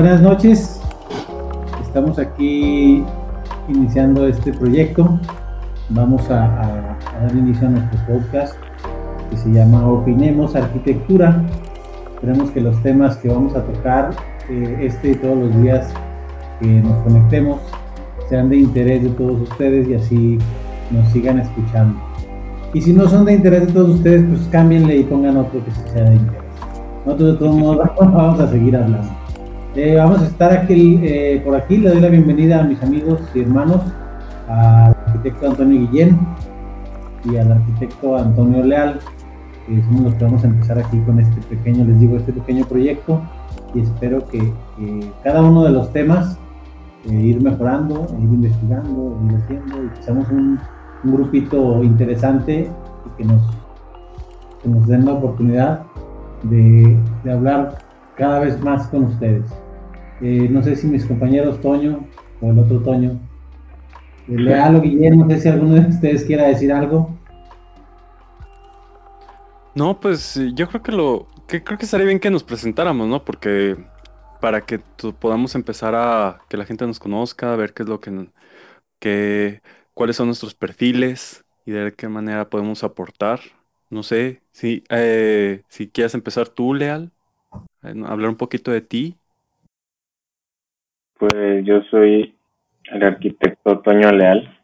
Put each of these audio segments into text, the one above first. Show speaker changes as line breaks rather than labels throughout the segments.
Buenas noches. Estamos aquí iniciando este proyecto. Vamos a, dar inicio a nuestro podcast que se llama Opinemos Arquitectura. Esperemos que los temas que vamos a tocar eh, este y todos los días que nos conectemos sean de interés de todos ustedes y así nos sigan escuchando. Y si no son de interés de todos ustedes, pues cámbienle y pongan otro que sea de interés. Nosotros de todos modos vamos a seguir hablando. Eh, vamos a estar aquí, eh, por aquí. Le doy la bienvenida a mis amigos y hermanos, al arquitecto Antonio Guillén y al arquitecto Antonio Leal, que somos los que vamos a empezar aquí con este pequeño, les digo, este pequeño proyecto. Y espero que, cada uno de los temas eh, ir mejorando, ir investigando, ir haciendo, y que seamos un, grupito interesante y que nos, den la oportunidad de hablar cada vez más con ustedes. Eh, no sé si mis compañeros Toño o el otro Toño, eh, Leal o Guillermo, no sé si alguno de ustedes quiera decir algo.
No, pues yo creo que lo que creo que estaría bien que nos presentáramos, ¿no? Porque para que podamos empezar a que la gente nos conozca, a ver qué es lo que, que cuáles son nuestros perfiles y de qué manera podemos aportar. No sé, si, eh, si quieres empezar tú, Leal, hablar un poquito de ti
pues yo soy el arquitecto Toño Leal.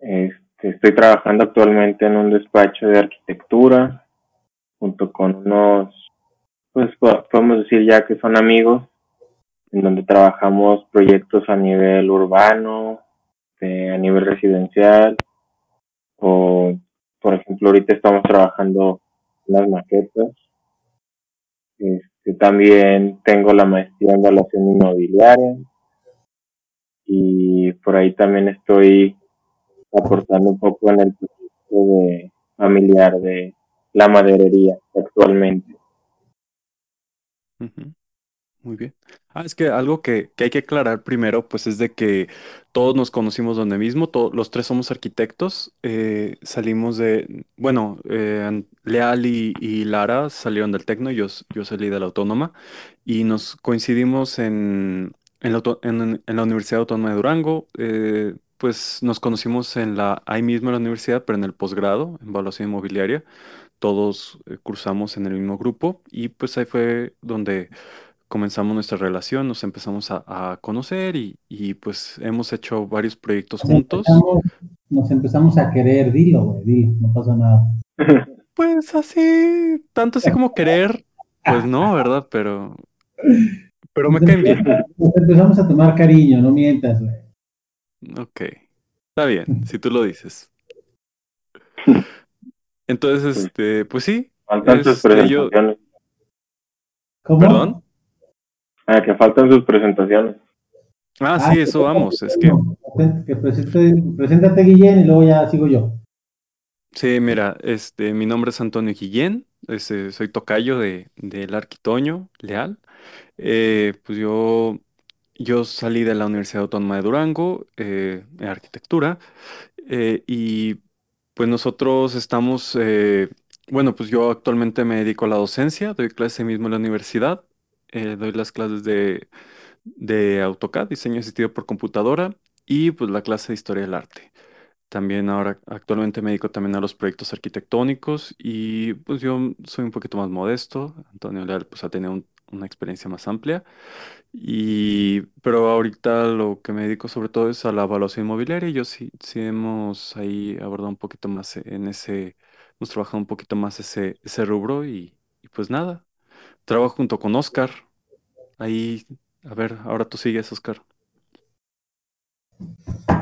Este, estoy trabajando actualmente en un despacho de arquitectura junto con unos, pues podemos decir ya que son amigos, en donde trabajamos proyectos a nivel urbano, a nivel residencial, o por ejemplo ahorita estamos trabajando las maquetas. Este, también tengo la maestría en evaluación inmobiliaria y por ahí también estoy aportando un poco en el proyecto de familiar de la maderería actualmente.
Muy bien. Ah, es que algo que, hay que aclarar primero, pues es de que todos nos conocimos donde mismo, todos, los tres somos arquitectos, eh, salimos de, bueno, eh, Leal y, Lara salieron del Tecno, yo, yo salí de la Autónoma, y nos coincidimos en, en, la, Universidad Autónoma de Durango, eh, pues nos conocimos en la, ahí mismo en la universidad, pero en el posgrado, en evaluación inmobiliaria, todos cursamos en el mismo grupo, y pues ahí fue donde comenzamos nuestra relación, nos empezamos a, conocer y, pues hemos hecho varios proyectos juntos.
nos empezamos a querer, dilo, güey, dilo, no pasa nada.
Pues así, tanto así como querer, pues no, ¿verdad? Pero, pero me caen bien.
Nos empezamos a tomar cariño, no mientas, güey.
Ok, está bien, si tú lo dices. Entonces, este, pues sí.
Este, presentaciones.
¿Cómo? ¿Perdón?
Ah, que faltan sus presentaciones.
Ah, sí, ah, eso vamos, es que...
que preséntate, Guillén, y luego ya sigo yo.
Sí, mira, este, mi nombre es Antonio Guillén, este, soy tocayo de, del Arquitoño Leal. Eh, pues yo, yo salí de la Universidad Autónoma de Durango, eh, en arquitectura, eh, y pues nosotros estamos, bueno, pues yo actualmente me dedico a la docencia, doy clase mismo en la universidad, eh, doy las clases de, de AutoCAD, diseño asistido por computadora, y pues la clase de historia del arte. También ahora actualmente me dedico también a los proyectos arquitectónicos y pues yo soy un poquito más modesto. Antonio Leal pues ha tenido una experiencia más amplia. Y, pero ahorita lo que me dedico sobre todo es a la evaluación inmobiliaria y yo sí, sí hemos ahí abordado un poquito más en ese, hemos trabajado un poquito más ese, ese rubro y pues nada, Trabajo junto con Oscar. Ahí, a ver, ahora tú sigues, Oscar.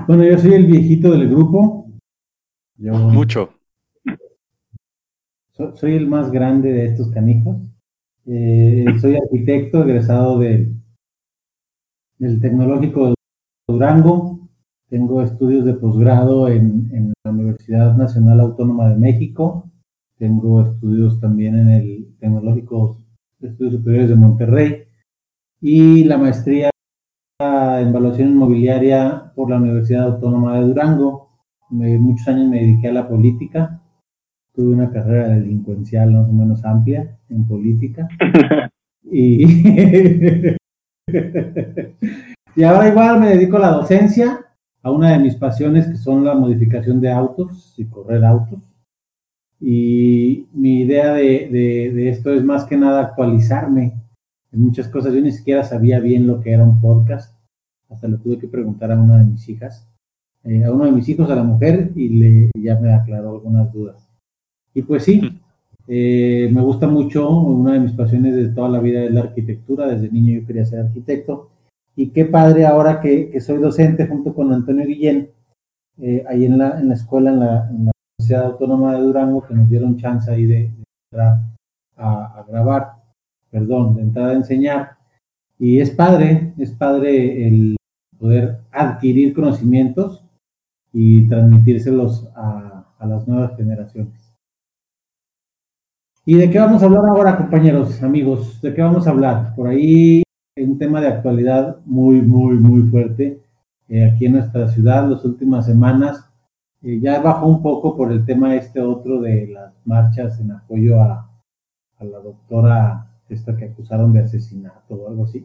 Bueno, yo soy el viejito del grupo.
Mucho.
soy el más grande de estos canijos. Eh, soy arquitecto egresado del Tecnológico de Durango. Tengo estudios de posgrado en, en, la Universidad Nacional Autónoma de México. Tengo estudios también en el Tecnológico Estudios Superiores de Monterrey y la maestría en evaluación inmobiliaria por la Universidad Autónoma de Durango. muchos años me dediqué a la política. Tuve una carrera delincuencial más o menos amplia en política. Y, y ahora igual me dedico a la docencia, a una de mis pasiones que son la modificación de autos y correr autos. Y mi idea de, de, esto es más que nada actualizarme en muchas cosas. Yo ni siquiera sabía bien lo que era un podcast. Hasta le tuve que preguntar a una de mis hijas, eh, a uno de mis hijos, a la mujer, y le, ya me aclaró algunas dudas. Y pues sí, eh, me gusta mucho, una de mis pasiones de toda la vida es la arquitectura. Desde niño yo quería ser arquitecto. Y qué padre ahora que, que soy docente junto con Antonio Guillén, eh, ahí en la, en la escuela, en la, en la Universidad Autónoma de Durango, que nos dieron chance ahí de, entrar a, grabar, perdón, de entrar a enseñar. Y es padre, es padre el poder adquirir conocimientos y transmitírselos a, a las nuevas generaciones. ¿Y de qué vamos a hablar ahora, compañeros, amigos? ¿De qué vamos a hablar? Por ahí un tema de actualidad muy, muy, muy fuerte eh, aquí en nuestra ciudad las últimas semanas. Eh, ya bajó un poco por el tema este otro de las marchas en apoyo a, la doctora esta que acusaron de asesinato o algo así.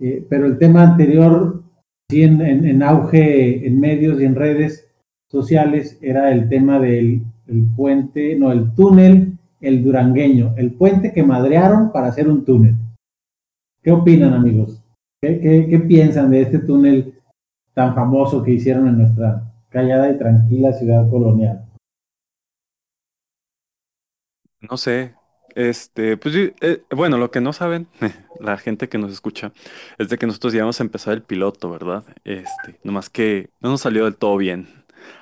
Eh, pero el tema anterior, sí, en, auge en medios y en redes sociales, era el tema del el puente, no, el túnel el Durangueño, el puente que madrearon para hacer un túnel. ¿Qué opinan, amigos? ¿Qué, piensan de este túnel tan famoso que hicieron en nuestra callada y tranquila ciudad colonial?
No sé, este, pues eh, bueno, lo que no saben, la gente que nos escucha, es de que nosotros ya vamos a empezar el piloto, ¿verdad? Este, nomás que no nos salió del todo bien.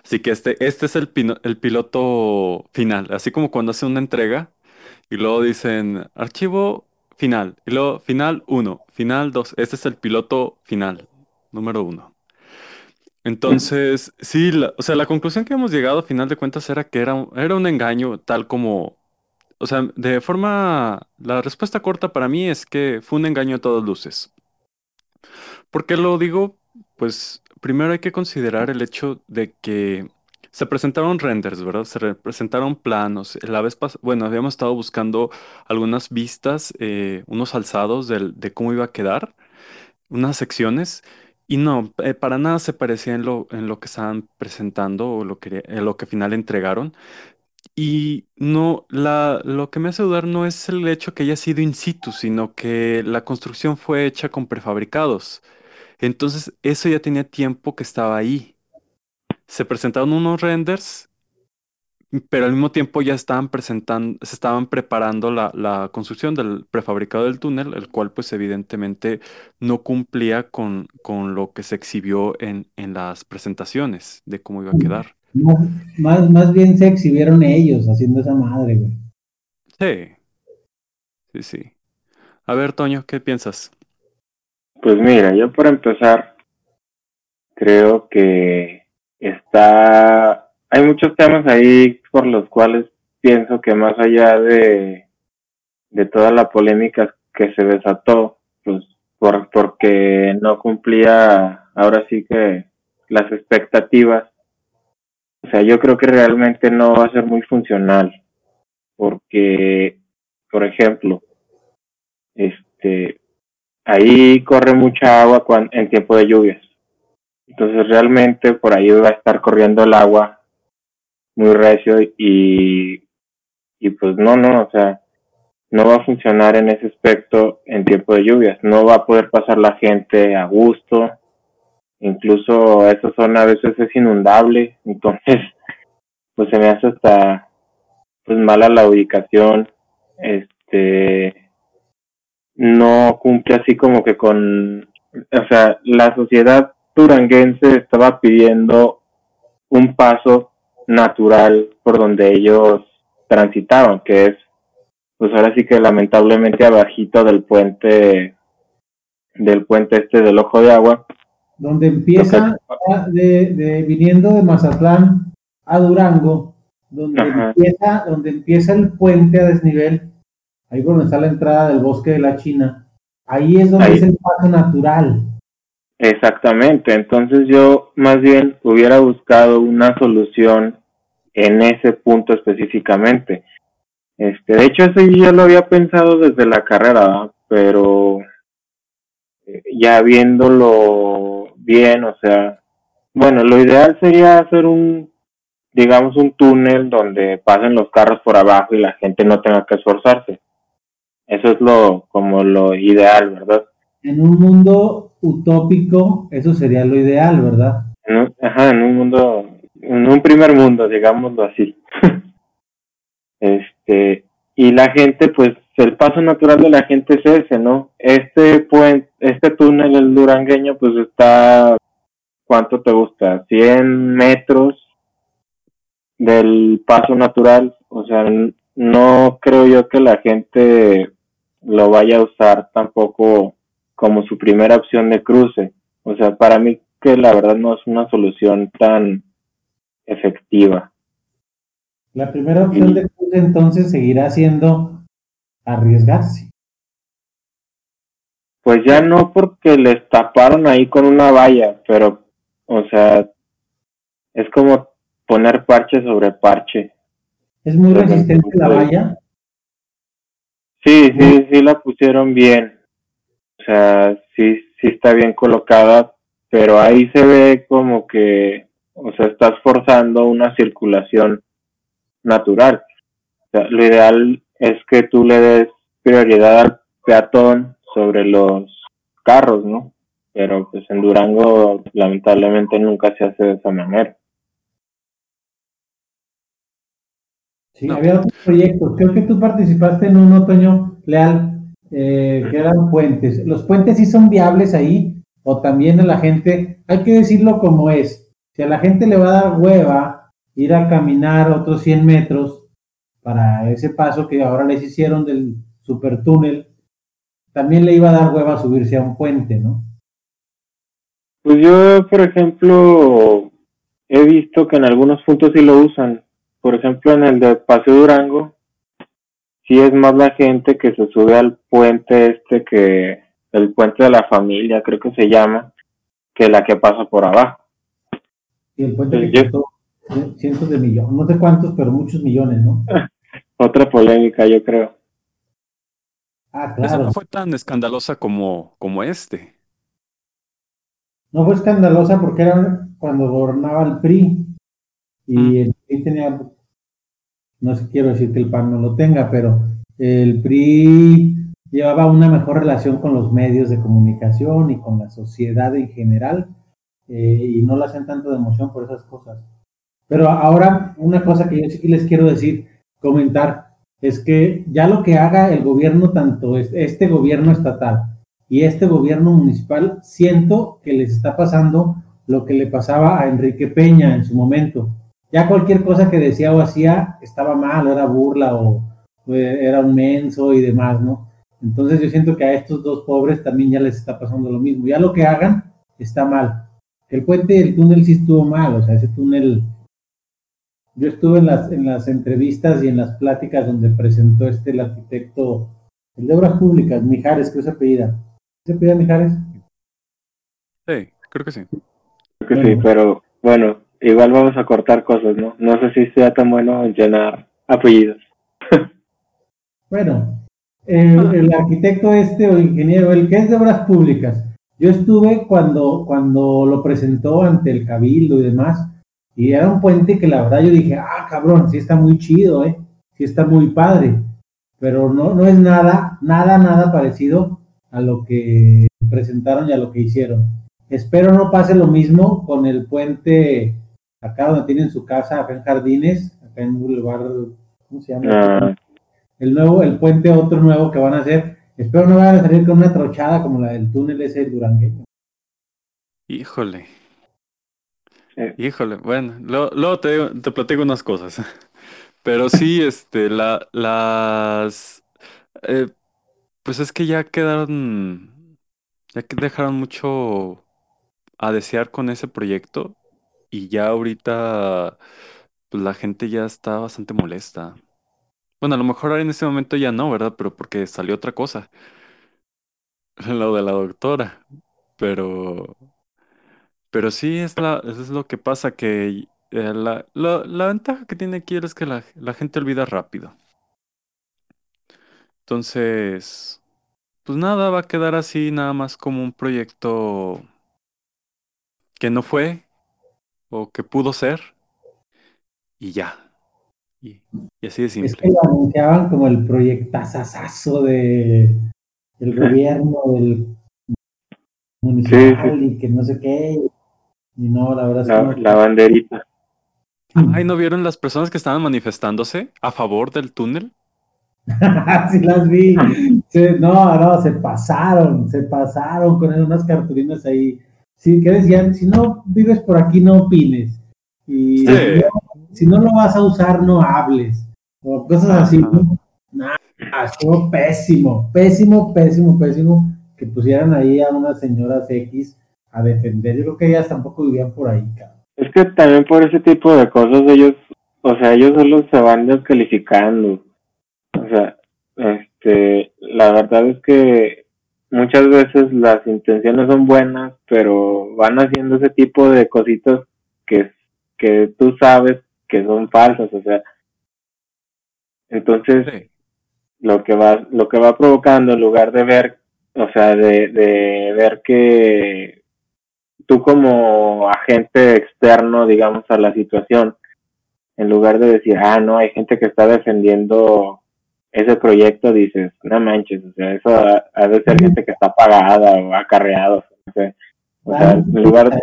Así que este, este es el, el piloto final, así como cuando hace una entrega y luego dicen archivo final, y luego final 1, final 2, este es el piloto final, número 1. Entonces, sí, o sea, la conclusión que hemos llegado a final de cuentas era que era, era un engaño tal como, o sea, de forma, la respuesta corta para mí es que fue un engaño a todas luces. ¿Por qué lo digo? Pues primero hay que considerar el hecho de que se presentaron renders, ¿verdad? Se presentaron planos. La vez pasada, bueno, habíamos estado buscando algunas vistas, eh, unos alzados de cómo iba a quedar, unas secciones, y no, eh, para nada se parecía en lo, en lo que estaban presentando o lo que, en lo que final entregaron. Y no, la, lo que me hace dudar no es el hecho que haya sido in situ, sino que la construcción fue hecha con prefabricados. Entonces, eso ya tenía tiempo que estaba ahí. Se presentaron unos renders, pero al mismo tiempo ya estaban presentando, se estaban preparando la, construcción del prefabricado del túnel, el cual pues evidentemente no cumplía con, con lo que se exhibió en, en las presentaciones de cómo iba a quedar.
más, más bien se exhibieron ellos haciendo esa madre, güey.
Sí. Sí, sí. A ver, Toño, ¿qué piensas?
Pues mira, yo por empezar, creo que está, hay muchos temas ahí por los cuales pienso que más allá de, de toda la polémica que se desató, pues por, porque no cumplía ahora sí que las expectativas, o sea, yo creo que realmente no va a ser muy funcional, porque, por ejemplo, este, ahí corre mucha agua en tiempo de lluvias. Entonces realmente por ahí va a estar corriendo el agua muy recio y, y pues no, no, o sea, no va a funcionar en ese aspecto en tiempo de lluvias. No va a poder pasar la gente a gusto. Incluso esa zona a veces es inundable. Entonces, pues se me hace hasta pues mala la ubicación. Este, no cumple así como que con, o sea, la sociedad turanguense estaba pidiendo un paso natural por donde ellos transitaban, que es, pues ahora sí que lamentablemente abajito del puente, del puente este del ojo de agua.
Donde empieza, de, de, viniendo de Mazatlán a Durango, donde empieza, donde empieza el puente a desnivel, ahí por donde está la entrada del bosque de la China, ahí es donde es el paso natural.
Exactamente, entonces yo más bien hubiera buscado una solución en ese punto específicamente. Este, de hecho, eso yo lo había pensado desde la carrera, pero eh, ya viéndolo bien, o sea, bueno, lo ideal sería hacer un, digamos, un túnel donde pasen los carros por abajo y la gente no tenga que esforzarse. Eso es lo, como lo ideal, ¿verdad?
En un mundo utópico, eso sería lo ideal, ¿verdad?
ajá, en un mundo, en un primer mundo, digámoslo así. este, y la gente, pues, el paso natural de la gente es ese, ¿no? Este puente, este túnel, el durangueño, pues está, ¿cuánto te gusta? 100 metros del paso natural, o sea, no creo yo que la gente lo vaya a usar tampoco como su primera opción de cruce. O sea, para mí que la verdad no es una solución tan efectiva.
La primera opción de cruce entonces seguirá siendo arriesgarse.
Pues ya no porque les taparon ahí con una valla, pero, o sea, es como poner parche sobre parche.
¿Es muy resistente la valla?
Sí, sí, sí la pusieron bien. O sea, sí, sí está bien colocada, pero ahí se ve como que, o sea, estás forzando una circulación natural. O sea, lo ideal es que tú le des prioridad al peatón sobre los carros, ¿no? Pero pues en Durango lamentablemente nunca se hace de esa manera.
Sí, había otros proyectos. Creo que tú participaste en un otoño leal eh, que eran puentes. ¿Los puentes sí son viables ahí? ¿O también a la gente, hay que decirlo como es, si a la gente le va a dar hueva ir a caminar otros 100 metros para ese paso que ahora les hicieron del supertúnel, también le iba a dar hueva subirse a un puente, ¿no?
Pues yo, por ejemplo, he visto que en algunos puntos sí lo usan por ejemplo, en el de Paseo Durango, sí es más la gente que se sube al puente este que, el puente de la familia, creo que se llama, que la que pasa por abajo.
Y el puente que costó cientos de millones, no sé cuántos, pero muchos millones, ¿no?
Otra polémica, yo creo.
Ah, claro. Esa no fue tan escandalosa como, como este.
No fue escandalosa porque era cuando gobernaba el PRI y el PRI tenía, no quiero decir que el PAN no lo tenga, pero el PRI llevaba una mejor relación con los medios de comunicación y con la sociedad en general eh, y no la hacen tanto de emoción por esas cosas. Pero ahora, una cosa que yo sí les quiero decir, comentar, es que ya lo que haga el gobierno, tanto este gobierno estatal y este gobierno municipal, siento que les está pasando lo que le pasaba a Enrique Peña en su momento ya cualquier cosa que decía o hacía estaba mal, era burla o, era un menso y demás, ¿no? Entonces yo siento que a estos dos pobres también ya les está pasando lo mismo. Ya lo que hagan está mal. El puente del túnel sí estuvo mal, o sea, ese túnel... Yo estuve en las, en las entrevistas y en las pláticas donde presentó este el arquitecto, el de Obras Públicas, Mijares, que se apellida. ¿Se apellida Mijares?
Sí, creo que sí.
Creo que sí, pero bueno, igual vamos a cortar cosas, ¿no? No sé si sea tan bueno llenar apellidos.
bueno, el, arquitecto este o ingeniero, el que es de obras públicas, yo estuve cuando, cuando lo presentó ante el cabildo y demás, y era un puente que la verdad yo dije, ah, cabrón, sí está muy chido, ¿eh? Sí está muy padre, pero no, no es nada, nada, nada parecido a lo que presentaron y a lo que hicieron. Espero no pase lo mismo con el puente acá donde tienen su casa, acá en Jardines, acá en Boulevard, ¿cómo se llama? Ah. El nuevo, el puente otro nuevo que van a hacer. Espero no vayan a salir con una trochada como la del túnel ese durangueño.
Híjole. Híjole, bueno, luego, te, te, platico unas cosas. Pero sí, este, la, las... Eh, pues es que ya quedaron... Ya que dejaron mucho a desear con ese proyecto y ya ahorita pues la gente ya está bastante molesta. Bueno, a lo mejor ahora en este momento ya no, ¿verdad? Pero porque salió otra cosa. Lo de la doctora. Pero. Pero sí, es la, es lo que pasa, que eh, la, la, ventaja que tiene aquí es que la, la gente olvida rápido. Entonces, pues nada, va a quedar así nada más como un proyecto que no fue o que pudo ser y ya. Y, y así de
Es
simple.
que lo anunciaban como el proyectazazazo de del gobierno, del municipal y que no sé qué. Y no, la verdad es que
La,
no.
la banderita.
Ay, ¿no vieron las personas que estaban manifestándose a favor del túnel?
sí las vi. No, no, se pasaron, se pasaron con unas cartulinas ahí. Sí, que decían, si no vives por aquí, no opines. Y
Sí.
si, no, si no lo vas a usar, no hables. O cosas así. ¿no? Nah, estuvo pésimo, pésimo, pésimo, pésimo que pusieran ahí a unas señoras X a defender. Yo creo que ellas tampoco vivían por ahí, cabrón.
Es que también por ese tipo de cosas ellos, o sea, ellos solo se van descalificando. O sea, este, la verdad es que muchas veces las intenciones son buenas, pero van haciendo ese tipo de cositas que, que tú sabes que son falsas, o sea. Entonces,
Sí.
lo que va lo que va provocando en lugar de ver o sea de, de ver que tú como agente externo digamos a la situación en lugar de decir ah no hay gente que está defendiendo ese proyecto dices no manches o sea eso ha, ha de ser gente que está pagada o acarreado o sea en lugar de,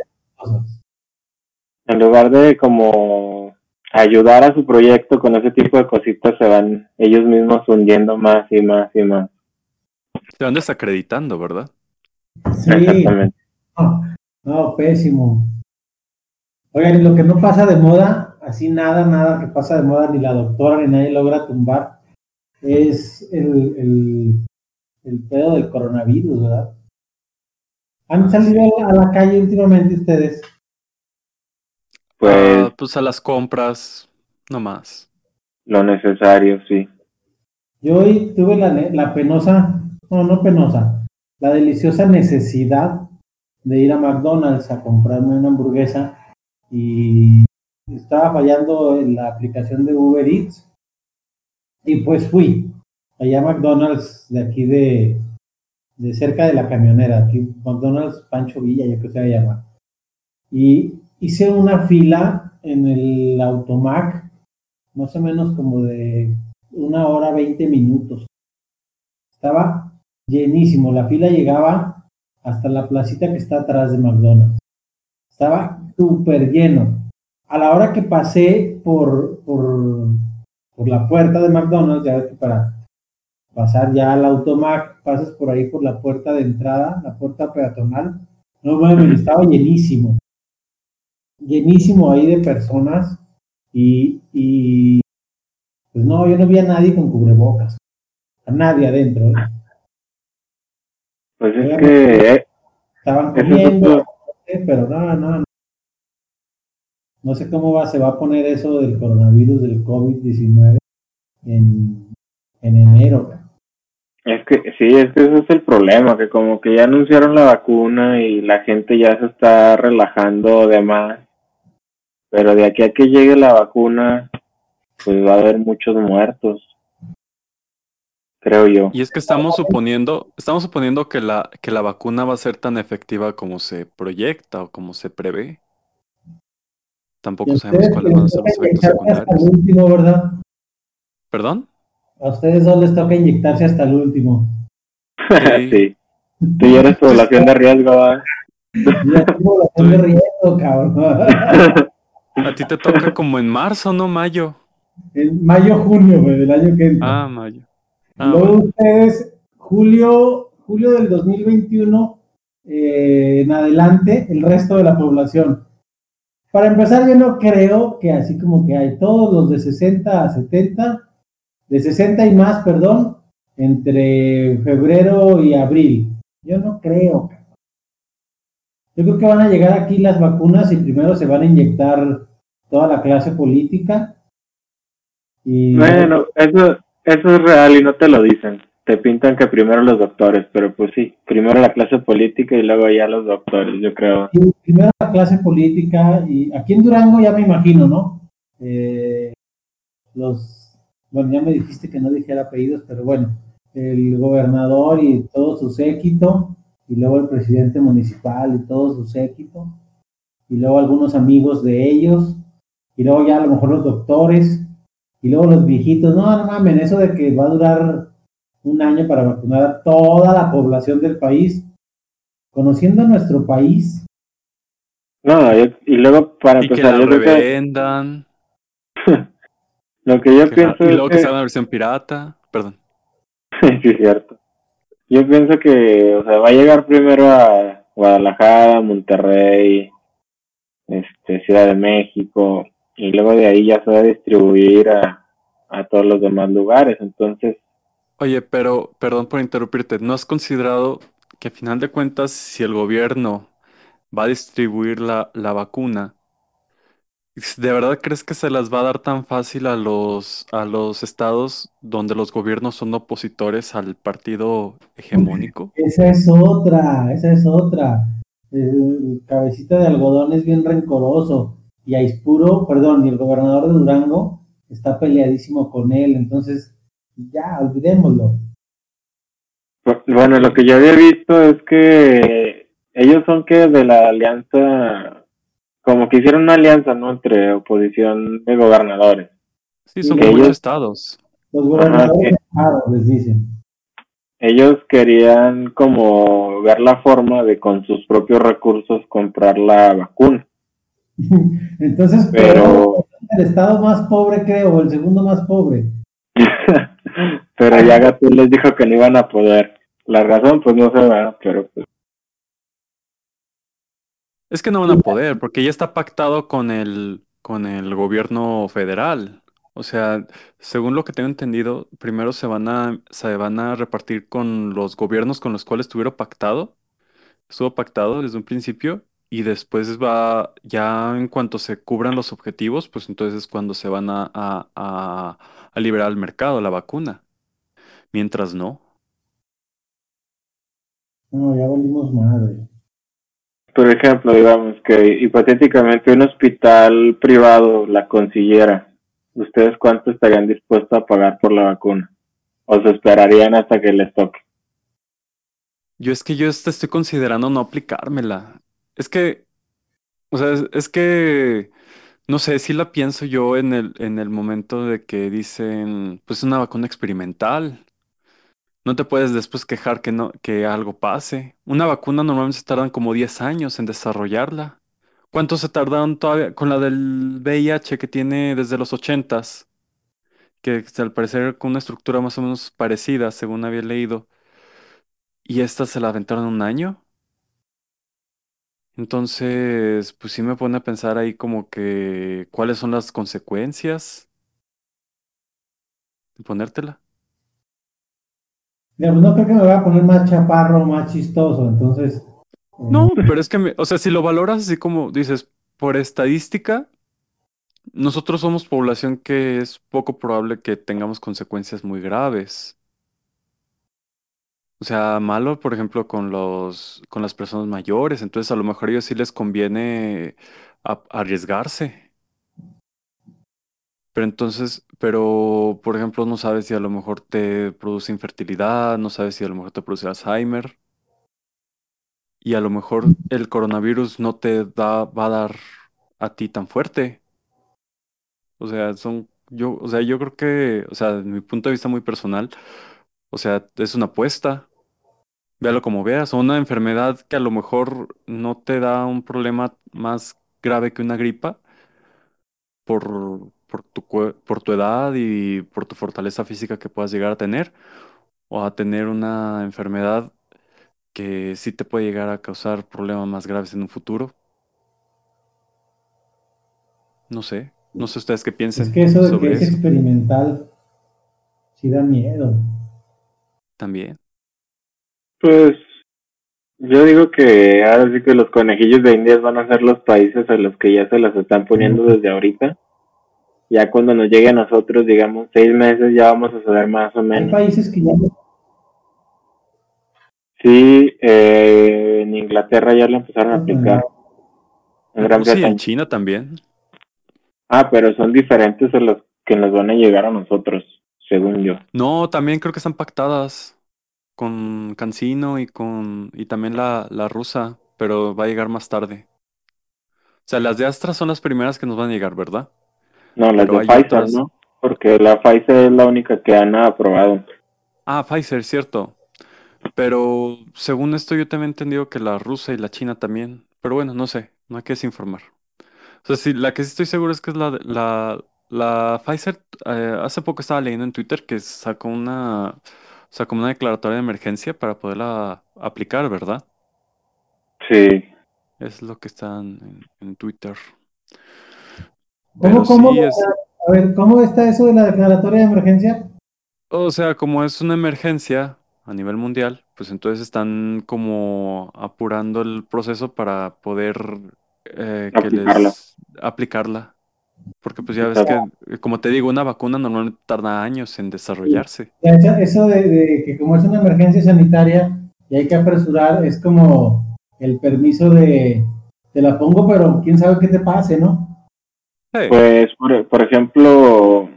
en lugar de como ayudar a su proyecto con ese tipo de cositas se van ellos mismos hundiendo más y más y más.
Se van desacreditando, ¿verdad?
Sí,
exactamente.
No, no, pésimo. Oigan, y lo que no pasa de moda, así nada, nada que pasa de moda, ni la doctora ni nadie logra tumbar, es el, el, el pedo del coronavirus, ¿verdad? ¿Han salido a la calle últimamente ustedes?
pues
Ah, pues a las compras, no más.
lo necesario sí
Yo hoy tuve la, ne- la penosa, no, no penosa, la deliciosa necesidad de ir a McDonald's a comprarme una hamburguesa y estaba fallando en la aplicación de Uber Eats y pues fui allá a McDonald's de aquí de, de cerca de la camionera, aquí McDonald's Pancho Villa, creo que se llama. Y hice una fila en el Automac, más o menos como de una hora 20 minutos. Estaba llenísimo, la fila llegaba hasta la placita que está atrás de McDonald's. Estaba súper lleno. A la hora que pasé por, por la puerta de McDonald's, ya ves que para pasar ya al automac, pasas por ahí por la puerta de entrada, la puerta peatonal. No mames, estaba llenísimo. Llenísimo ahí de personas y, y pues no, yo no vi a nadie con cubrebocas. A nadie adentro. ¿eh?
pues es que eh,
Estaban
es
comiendo,
otro-
eh, pero no, no, no. No sé cómo va, se va a poner eso del coronavirus, del COVID-19 en, en enero.
es que sí es que ese es el problema que como que ya anunciaron la vacuna y la gente ya se está relajando de más pero de aquí a que llegue la vacuna pues va a haber muchos muertos creo yo
Y es que estamos suponiendo, estamos suponiendo que la, que la vacuna va a ser tan efectiva como se proyecta o como se prevé. Tampoco sabemos cuáles van a ser los efectos
inyectarse hasta el
secundarios.
último, ¿verdad?
¿Perdón?
A ustedes dos les toca inyectarse hasta el último.
Sí.
sí tú ya eres población de riesgo ¿va?
Ya la estoy riendo, cabrón.
A ti te toca como en marzo, no mayo.
En mayo, junio, güey, del año que entra.
Ah, mayo. Ah,
Luego
bueno.
ustedes, julio, julio del 2021 eh, en adelante, el resto de la población. Para empezar, yo no creo que así como que hay todos los de 60 a 70, de 60 y más, perdón, entre febrero y abril. Yo no creo. Yo creo que van a llegar aquí las vacunas y primero se van a inyectar toda la clase política. Y
bueno eso eso es real y no te lo dicen te pintan que primero los doctores pero pues sí primero la clase política y luego ya los doctores yo creo
Y primero la clase política y aquí en Durango ya me imagino, ¿no? Eh, los, bueno, ya me dijiste que no dijera apellidos, pero bueno, el gobernador y todo su séquito, y luego el presidente municipal y todo su séquito, y luego algunos amigos de ellos, y luego ya a lo mejor los doctores, y luego los viejitos. No, no mames, eso de que va a durar un año para vacunar a toda la población del país, conociendo nuestro país.
No, y, luego para
y que la revendan.
lo que yo pienso
y luego que, sea una versión pirata, perdón.
sí, es cierto. Yo pienso que, o sea, va a llegar primero a Guadalajara, Monterrey, este, Ciudad de México, y luego de ahí ya se va a distribuir a, a todos los demás lugares. Entonces.
Oye, pero, perdón por interrumpirte, ¿no has considerado que a final de cuentas, si el gobierno va a distribuir la, la vacuna, ¿De verdad crees que se las va a dar tan fácil a los, a los estados donde los gobiernos son opositores al partido hegemónico?
Esa es otra, esa es otra. El cabecita de algodón es bien rencoroso y Aispuro, perdón, y el gobernador de Durango está peleadísimo con él, entonces ya, olvidémoslo.
Bueno, lo que yo había visto es que ellos son que de la alianza como que hicieron una alianza, ¿no? Entre oposición de gobernadores.
Sí, son como ellos, estados.
Los gobernadores les dicen.
Ellos querían como ver la forma de con sus propios recursos comprar la vacuna.
Entonces, pero el estado más pobre creo, o el segundo más pobre.
pero ya Gatil les dijo que no iban a poder. La razón, pues no se va, pero pues
es que no van a poder, porque ya está pactado con el, con el gobierno federal. O sea, según lo que tengo entendido, primero se van a, se van a repartir con los gobiernos con los cuales estuvieron pactado. Estuvo pactado desde un principio. Y después va, ya en cuanto se cubran los objetivos, pues entonces es cuando se van a, a, a liberar al mercado la vacuna. Mientras no.
No, ya volvimos madre
por ejemplo, digamos que hipotéticamente un hospital privado la consiguiera, ¿ustedes cuánto estarían dispuestos a pagar por la vacuna? ¿O se esperarían hasta que les toque?
Yo es que yo estoy considerando no aplicármela. Es que, o sea, es, que, no sé, si la pienso yo en el, en el momento de que dicen, pues es una vacuna experimental. No te puedes después quejar que, no, que algo pase. Una vacuna normalmente se tardan como 10 años en desarrollarla. ¿Cuánto se tardaron todavía con la del VIH que tiene desde los 80s? Que al parecer con una estructura más o menos parecida, según había leído. Y esta se la aventaron un año. Entonces, pues sí me pone a pensar ahí como que cuáles son las consecuencias de ponértela.
Pues no creo que me vaya a poner más chaparro, más chistoso, entonces.
No, eh, pero es que, o sea, si lo valoras así como dices, por estadística, nosotros somos población que es poco probable que tengamos consecuencias muy graves. O sea, malo, por ejemplo, con los, con las personas mayores, entonces a lo mejor a ellos sí les conviene arriesgarse. Pero entonces, pero por ejemplo, no sabes si a lo mejor te produce infertilidad, no sabes si a lo mejor te produce Alzheimer. Y a lo mejor el coronavirus no te da, va a dar a ti tan fuerte. O sea, son, yo, o sea, yo creo que, o sea, desde mi punto de vista muy personal, o sea, es una apuesta. Véalo como veas, o una enfermedad que a lo mejor no te da un problema más grave que una gripa por, por tu, por tu edad y por tu fortaleza física que puedas llegar a tener o a tener una enfermedad que sí te puede llegar a causar problemas más graves en un futuro. No sé, no sé ustedes qué piensan.
Es que eso de que es experimental sí da miedo.
También.
Pues yo digo que ahora sí que los conejillos de Indias van a ser los países a los que ya se las están poniendo desde ahorita ya cuando nos llegue a nosotros, digamos, seis meses, ya vamos a saber más o menos.
Hay países que ya
Sí, eh, en Inglaterra ya lo empezaron a aplicar.
En Gran Bretaña. Sí, en China también.
Ah, pero son diferentes a los que nos van a llegar a nosotros. según yo.
No, también creo que están pactadas con Cancino y con y también la, la rusa, pero va a llegar más tarde. O sea, las de Astra son las primeras que nos van a llegar, ¿verdad?
No, las
Pero
de Pfizer,
otras.
¿no? Porque la Pfizer es la única que han aprobado.
Ah, Pfizer, cierto. Pero según esto yo también he entendido que la rusa y la china también. Pero bueno, no sé, no hay que desinformar. O sea, sí, la que sí estoy seguro es que es la, de- la, la Pfizer. eh, hace poco estaba leyendo en Twitter que sacó una, sacó una declaratoria de emergencia para poderla aplicar, ¿verdad?
Sí.
Es lo que está en, en Twitter.
¿Cómo,
Pero
cómo,
sí es,
a ver, ¿cómo está eso de la declaratoria de emergencia?
o sea, como es una emergencia a nivel mundial, pues entonces están como apurando el proceso para poder eh, que
Aplicarla.
les aplicarla. Porque pues ya ves que, como te digo, una vacuna normalmente tarda años en desarrollarse.
Eso, eso de, de que como es una emergencia sanitaria y hay que apresurar, es como el permiso de te la pongo, pero quién sabe qué te pase, ¿no?
Sí.
Pues, por, por ejemplo,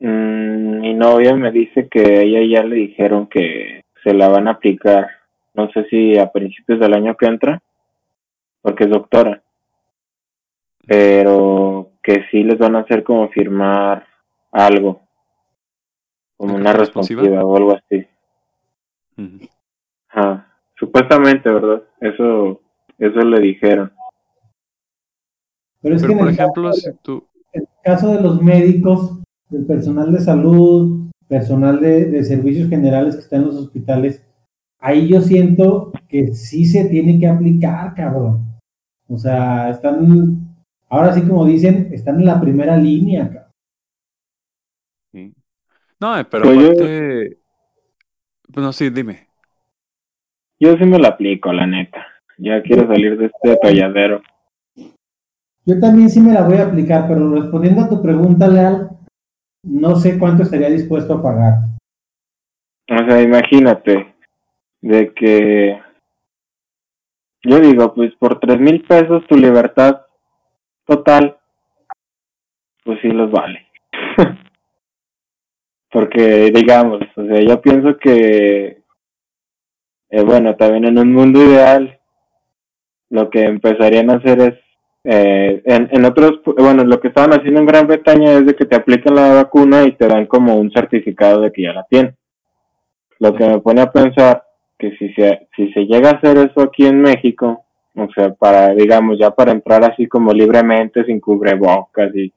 mm, mi novia me dice que a ella ya le dijeron que se la van a aplicar, no sé si a principios del año que entra, porque es doctora, pero que sí les van a hacer como firmar algo, como
¿La
una
responsiva?
responsiva o algo así. Ajá. Supuestamente, ¿verdad? Eso, eso le dijeron.
Pero es
Pero
que en
por
el,
ejemplo,
caso,
si tú...
en el caso de los médicos, del personal de salud, personal de, de servicios generales que están en los hospitales, ahí yo siento que sí se tiene que aplicar, cabrón. O sea, están, ahora sí como dicen, están en la primera línea,
sí. No, eh, pero
Pues yo-
aparte... Bueno, sí, dime.
Yo sí me la aplico, la neta. Ya quiero salir de este talladero.
Yo también sí me la voy a aplicar, pero respondiendo a tu pregunta, Leal, no sé cuánto estaría dispuesto a pagar.
O sea, imagínate, de que yo digo, pues por tres mil pesos tu libertad total, pues sí los vale. Porque, digamos, o sea, yo pienso que, eh, bueno, también en un mundo ideal, lo que empezarían a hacer es, eh, en, en otros, bueno, lo que estaban haciendo en Gran Bretaña es de que te aplican la vacuna y te dan como un certificado de que ya la tienes. Lo que me pone a pensar que si se, si se llega a hacer eso aquí en México, o sea, para, digamos, ya para entrar así como libremente, sin cubrebocas y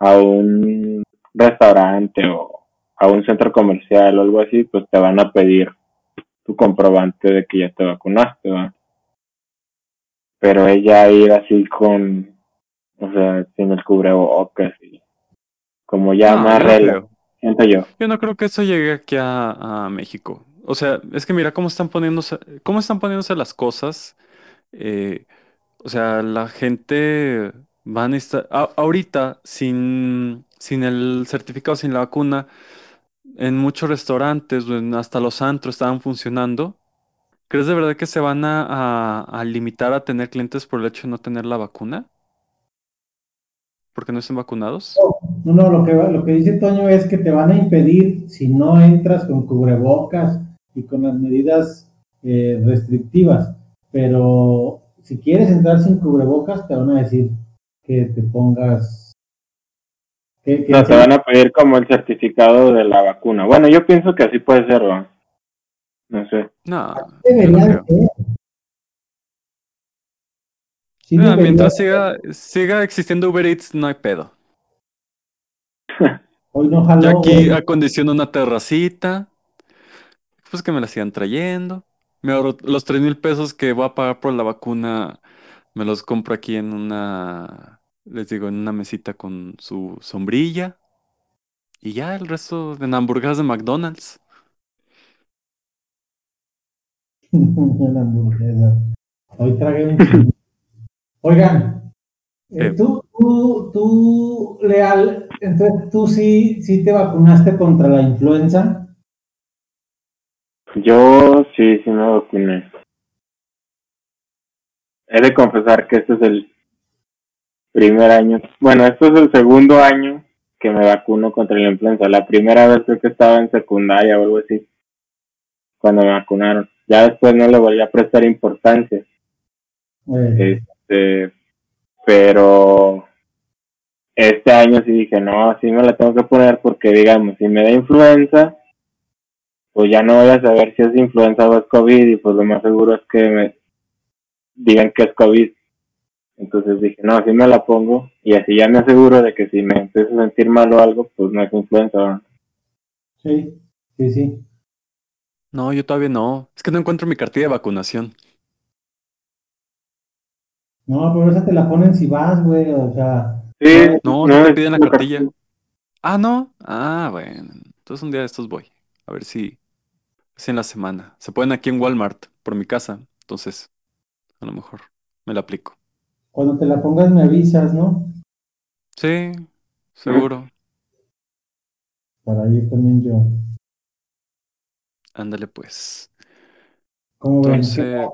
a un restaurante o a un centro comercial o algo así, pues te van a pedir tu comprobante de que ya te vacunaste, ¿va? Pero ella ir así con, o sea, sin el cubrebocas y como ya
No,
más
yo no
regla,
creo.
siento yo.
Yo no creo que eso llegue aquí a, a México. O sea, es que mira cómo están poniéndose, cómo están poniéndose las cosas. Eh, o sea, la gente va a necesitar, a- ahorita sin, sin el certificado, sin la vacuna, en muchos restaurantes, hasta los antros estaban funcionando. ¿Crees de verdad que se van a, limitar a tener clientes por el hecho de no tener la vacuna? ¿Porque no estén vacunados?
No, no, lo que, lo que dice Toño es que te van a impedir si no entras con cubrebocas y con las medidas eh, restrictivas. Pero si quieres entrar sin cubrebocas, te van a decir que te pongas. Que, que
No, te van a pedir como el certificado de la vacuna. Bueno, yo pienso que así puede ser, ¿va? No sé.
No, no
debería. Sí
Ah,
debería
mientras siga, siga existiendo Uber Eats, no hay pedo.
Hoy no
Yo
jaló.
aquí
güey.
acondiciono una terracita, pues que me la sigan trayendo. Me ahorro los tres mil pesos que voy a pagar por la vacuna, me los compro aquí en una, les digo, en una mesita con su sombrilla. Y ya el resto en hamburguesas de McDonald's.
Hamburguesa. Hoy tragué un. Oigan, eh,
Sí.
tú, tú, tú, Leal, entonces tú sí, sí te vacunaste contra la influenza.
Yo sí, sí me vacuné. He de confesar que este es el primer año. Bueno, este es el segundo año que me vacuno contra la influenza. La primera vez creo que estaba en secundaria o algo así, cuando me vacunaron. Ya después no le volví a prestar importancia. Este, pero este año sí dije, no, sí me la tengo que poner porque, digamos, si me da influenza, pues ya no voy a saber si es influenza o es COVID y pues lo más seguro es que me digan que es COVID. Entonces dije, no, así me la pongo y así ya me aseguro de que si me empiezo a sentir mal o algo, pues no es influenza.
Sí, sí, sí.
No, yo todavía no. Es que no encuentro mi cartilla de vacunación.
No, pero esa te la ponen si vas, güey, o sea.
Sí,
no, no, te piden la cartilla. Ah, no. Ah, bueno. Entonces un día de estos voy. A ver si, si en la semana. Se pueden aquí en Walmart, por mi casa. Entonces, a lo mejor me la aplico.
Cuando te la pongas me avisas, ¿no?
Sí, seguro.
Para ir también yo.
Ándale pues.
¿Cómo ven?
Entonces,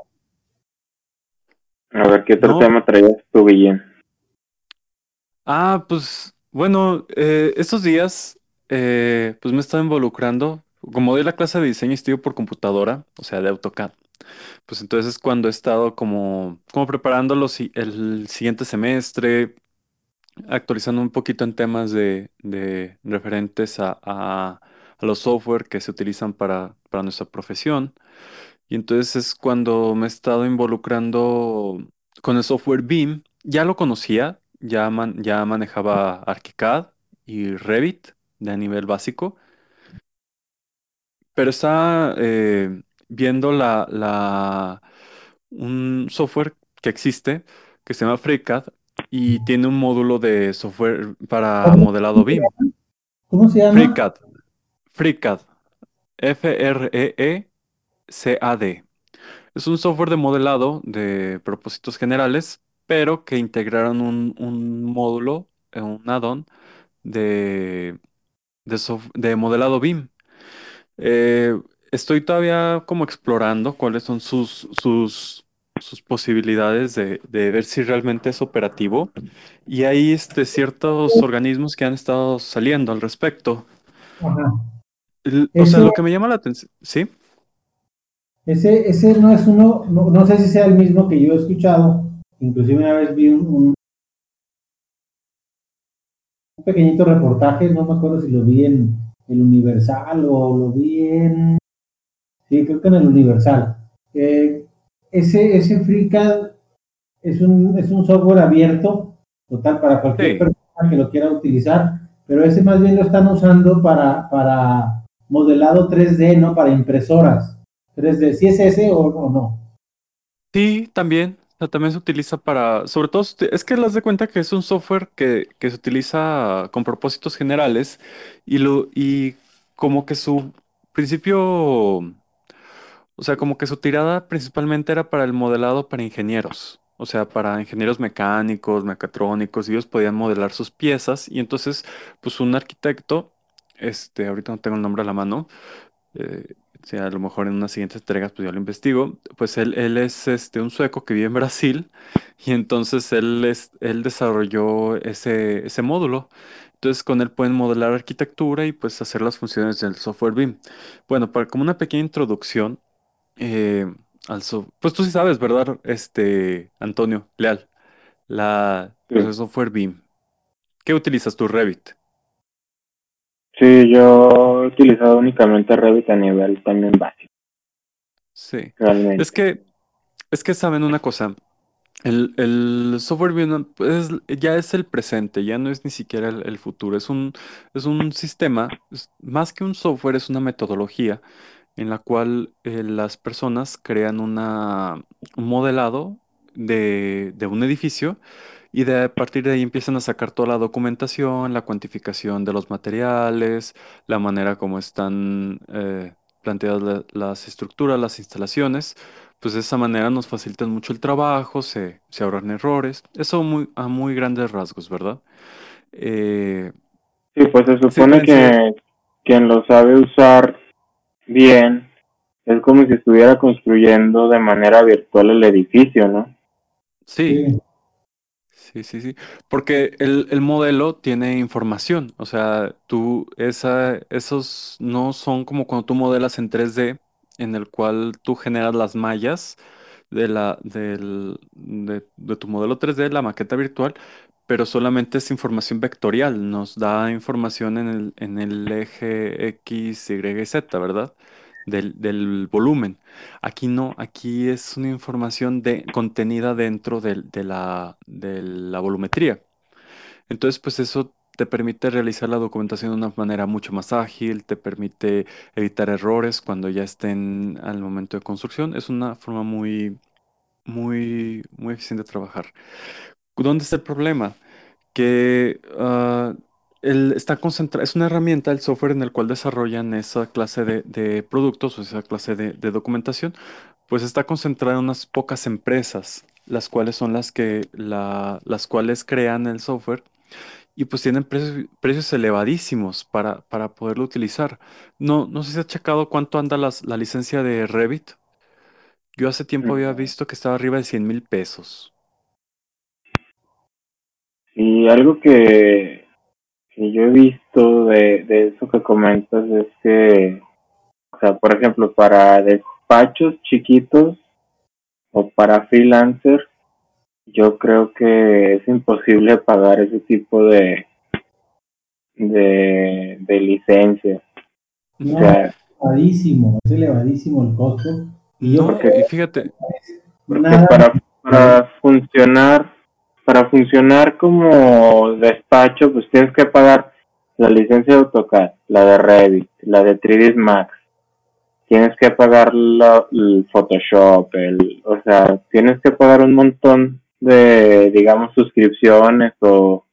A ver, ¿qué otro
No.
tema traías tú, Guillén?
ah, pues bueno, eh, estos días eh, pues me he estado involucrando. Como doy la clase de diseño y estudio por computadora, o sea, de AutoCAD, pues entonces es cuando he estado como, como si- el siguiente semestre, actualizando un poquito en temas de, de referentes a, a- a los software que se utilizan para, para nuestra profesión. Y entonces es cuando me he estado involucrando con el software BIM. Ya lo conocía, ya, man- ya manejaba ArchiCAD y Revit de a nivel básico, pero estaba eh, viendo la, la, un software que existe que se llama FreeCAD y tiene un módulo de software para modelado BIM.
¿Cómo se llama?
FreeCAD. FreeCAD. F-R-E-E-C-A-D. Es un software de modelado de propósitos generales, pero que integraron un, un módulo, eh, un add-on de, de modelado BIM. Eh, estoy todavía como explorando cuáles son sus, sus, sus posibilidades de, de ver si realmente es operativo. Y hay este, ciertos organismos que han estado saliendo al respecto.
Ajá.
El- o sea, lo que me llama la atención, ¿sí?
Ese, ese no es uno, no, no sé si sea el mismo que yo he escuchado. Inclusive una vez vi un, un- un pequeñito reportaje, no me acuerdo si lo vi en el Universal o lo vi en... Sí, creo que en el Universal. Eh, ese, ese FreeCAD es un, es un software abierto, total, para cualquier
Sí.
persona que lo quiera utilizar, pero ese más bien lo están usando para, para modelado 3D, ¿no? Para impresoras. 3D, ¿sí es ese o, o no?
Sí, también. Sea, también se utiliza para, sobre todo, es que las de cuenta que es un software que, que se utiliza con propósitos generales y lo, y como que su principio, o sea, como que su tirada principalmente era para el modelado para ingenieros. O sea, para ingenieros mecánicos, mecatrónicos, y ellos podían modelar sus piezas. Y entonces, pues un arquitecto, este, ahorita no tengo el nombre a la mano, eh, sí, a lo mejor en unas siguientes entregas pues ya lo investigo, pues él, él es este, un sueco que vive en Brasil y entonces él, es, él desarrolló ese, ese módulo. Entonces con él pueden modelar arquitectura y pues hacer las funciones del software BIM. Bueno, para como una pequeña introducción eh, al software, pues tú sí sabes, ¿verdad? Este, Antonio Leal, la, pues, el software BIM. ¿Qué utilizas tú, Revit?
Sí, yo he utilizado únicamente Revit a nivel también básico,
Sí.
realmente.
Es que, es que saben una cosa, el, el software ya es el presente, ya no es ni siquiera el, el futuro, es un, es un sistema, es- más que un software, es una metodología en la cual eh, las personas crean una, un modelado de, de un edificio y de a partir de ahí empiezan a sacar toda la documentación, la cuantificación de los materiales, la manera como están eh, planteadas la- las estructuras, las instalaciones. Pues de esa manera nos facilitan mucho el trabajo, se, se ahorran errores. Eso muy, a muy grandes rasgos, ¿verdad? Eh,
Sí, pues se supone que quien lo sabe usar bien es como si estuviera construyendo de manera virtual el edificio, ¿no?
sí,
Sí.
Sí, sí. Porque el, el modelo tiene información. O sea, tú, esa, esos no son como cuando tú modelas en 3D, en el cual tú generas las mallas de la, del, de, de tu modelo 3D, la maqueta virtual, pero solamente es información vectorial. Nos da información en el, en el eje X, Y, Z, ¿verdad? Del, del volumen. Aquí no, aquí es una información de, contenida dentro de, la, de la volumetría. Entonces, pues eso te permite realizar la documentación de una manera mucho más ágil, te permite evitar errores cuando ya estén al momento de construcción. Es una forma muy, muy, muy eficiente de trabajar. ¿Dónde está el problema? Que ah, el- está es una herramienta, el software en el cual desarrollan esa clase de, de productos o esa clase de, de documentación, pues está concentrada en unas pocas empresas, las cuales son las que, la- las cuales crean el software y pues tienen precios, precios elevadísimos para, para poderlo utilizar. No, no sé si has checado cuánto anda las- la licencia de Revit. Yo hace tiempo había visto que estaba arriba de 100 mil pesos.
Y algo que, que yo he visto de, de eso que comentas es que, o sea, por ejemplo, para despachos chiquitos o para freelancer, yo creo que es imposible pagar ese tipo de, de, de licencias. O
No,
sea,
es elevadísimo, es elevadísimo el costo. Y yo
fíjate,
porque
nada,
para, para funcionar, para funcionar como despacho, pues tienes que pagar la licencia de AutoCAD, la de Revit, la de 3ds Max, tienes que pagar la- el Photoshop, el, o sea, tienes que pagar un montón de, digamos, suscripciones o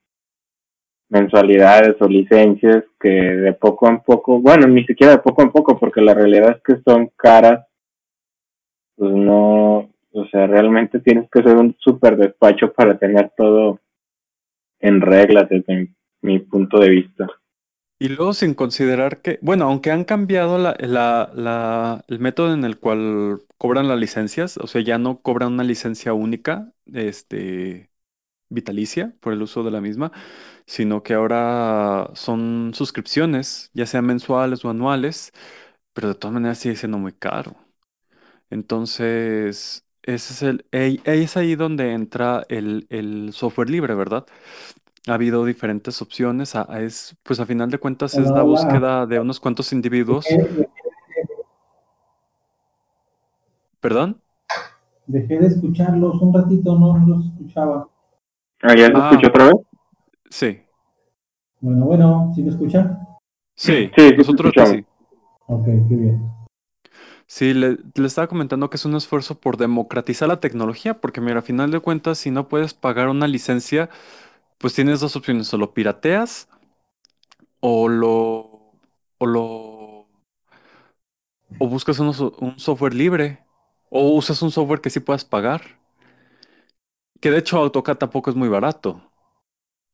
mensualidades o licencias que de poco en poco, bueno, ni siquiera de poco en poco, porque la realidad es que son caras, pues no, o sea, realmente tienes que ser un super despacho para tener todo en regla desde mi, punto de vista.
y luego sin considerar que, bueno, aunque han cambiado la, la- la- el método en el cual cobran las licencias, o sea, ya no cobran una licencia única, este, vitalicia por el uso de la misma, sino que ahora son suscripciones, ya sean mensuales o anuales, pero de todas maneras sigue siendo muy caro. Entonces, ese es el, ahí- es ahí donde entra el, el software libre, ¿verdad? Ha habido diferentes opciones, a- a- es, pues a final de cuentas es la
hola.
búsqueda de unos cuantos individuos, ¿perdón?
dejé de escucharlos un ratito, no los escuchaba.
Ah, ¿ya se
Ah.
escuchó otra vez?
Sí,
Bueno, bueno, ¿sí me escuchan?
sí,
Sí, sí te
nosotros
escuchamos.
sí.
Ok, qué bien.
Sí, le, le estaba comentando que es un esfuerzo por democratizar la tecnología, porque mira, a final de cuentas, si no puedes pagar una licencia, pues tienes dos opciones, o lo pirateas o lo, o lo, o buscas un software libre, o usas un software que sí puedas pagar, que de hecho AutoCAD tampoco es muy barato,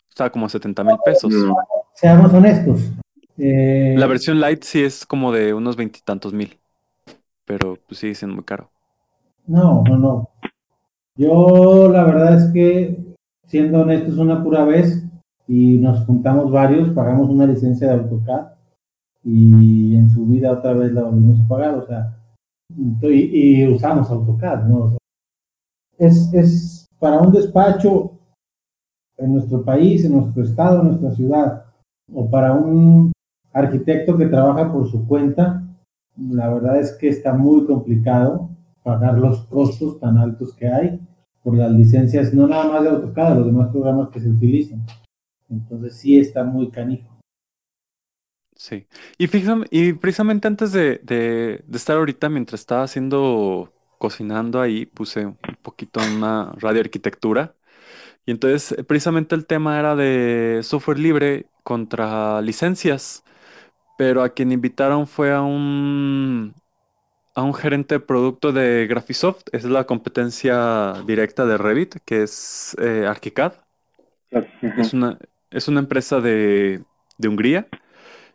está como a 70 mil pesos.
No.
Seamos honestos. eh,
La versión Lite sí es como de unos veintitantos mil, pero pues sigue siendo muy caro.
No, no, no. Yo la verdad es que, siendo honestos, una pura vez y nos juntamos varios, pagamos una licencia de AutoCAD y en su vida otra vez la volvimos a pagar, o sea, y, usamos AutoCAD, ¿no? Es, es para un despacho en nuestro país, en nuestro estado, en nuestra ciudad, o para un arquitecto que trabaja por su cuenta, la verdad es que está muy complicado pagar los costos tan altos que hay por las licencias, no nada más de AutoCAD, los demás programas que se utilizan. Entonces sí está muy canijo.
Sí. Y fíjame, y precisamente antes de, de- estar ahorita, mientras estaba haciendo, cocinando ahí, puse un poquito una radioarquitectura. Y entonces, precisamente el tema era de software libre contra licencias. Pero a quien invitaron fue a un, a un gerente de producto de Graphisoft. Es la competencia directa de Revit, que es eh, ArchiCAD. Es una, es una empresa de, de Hungría.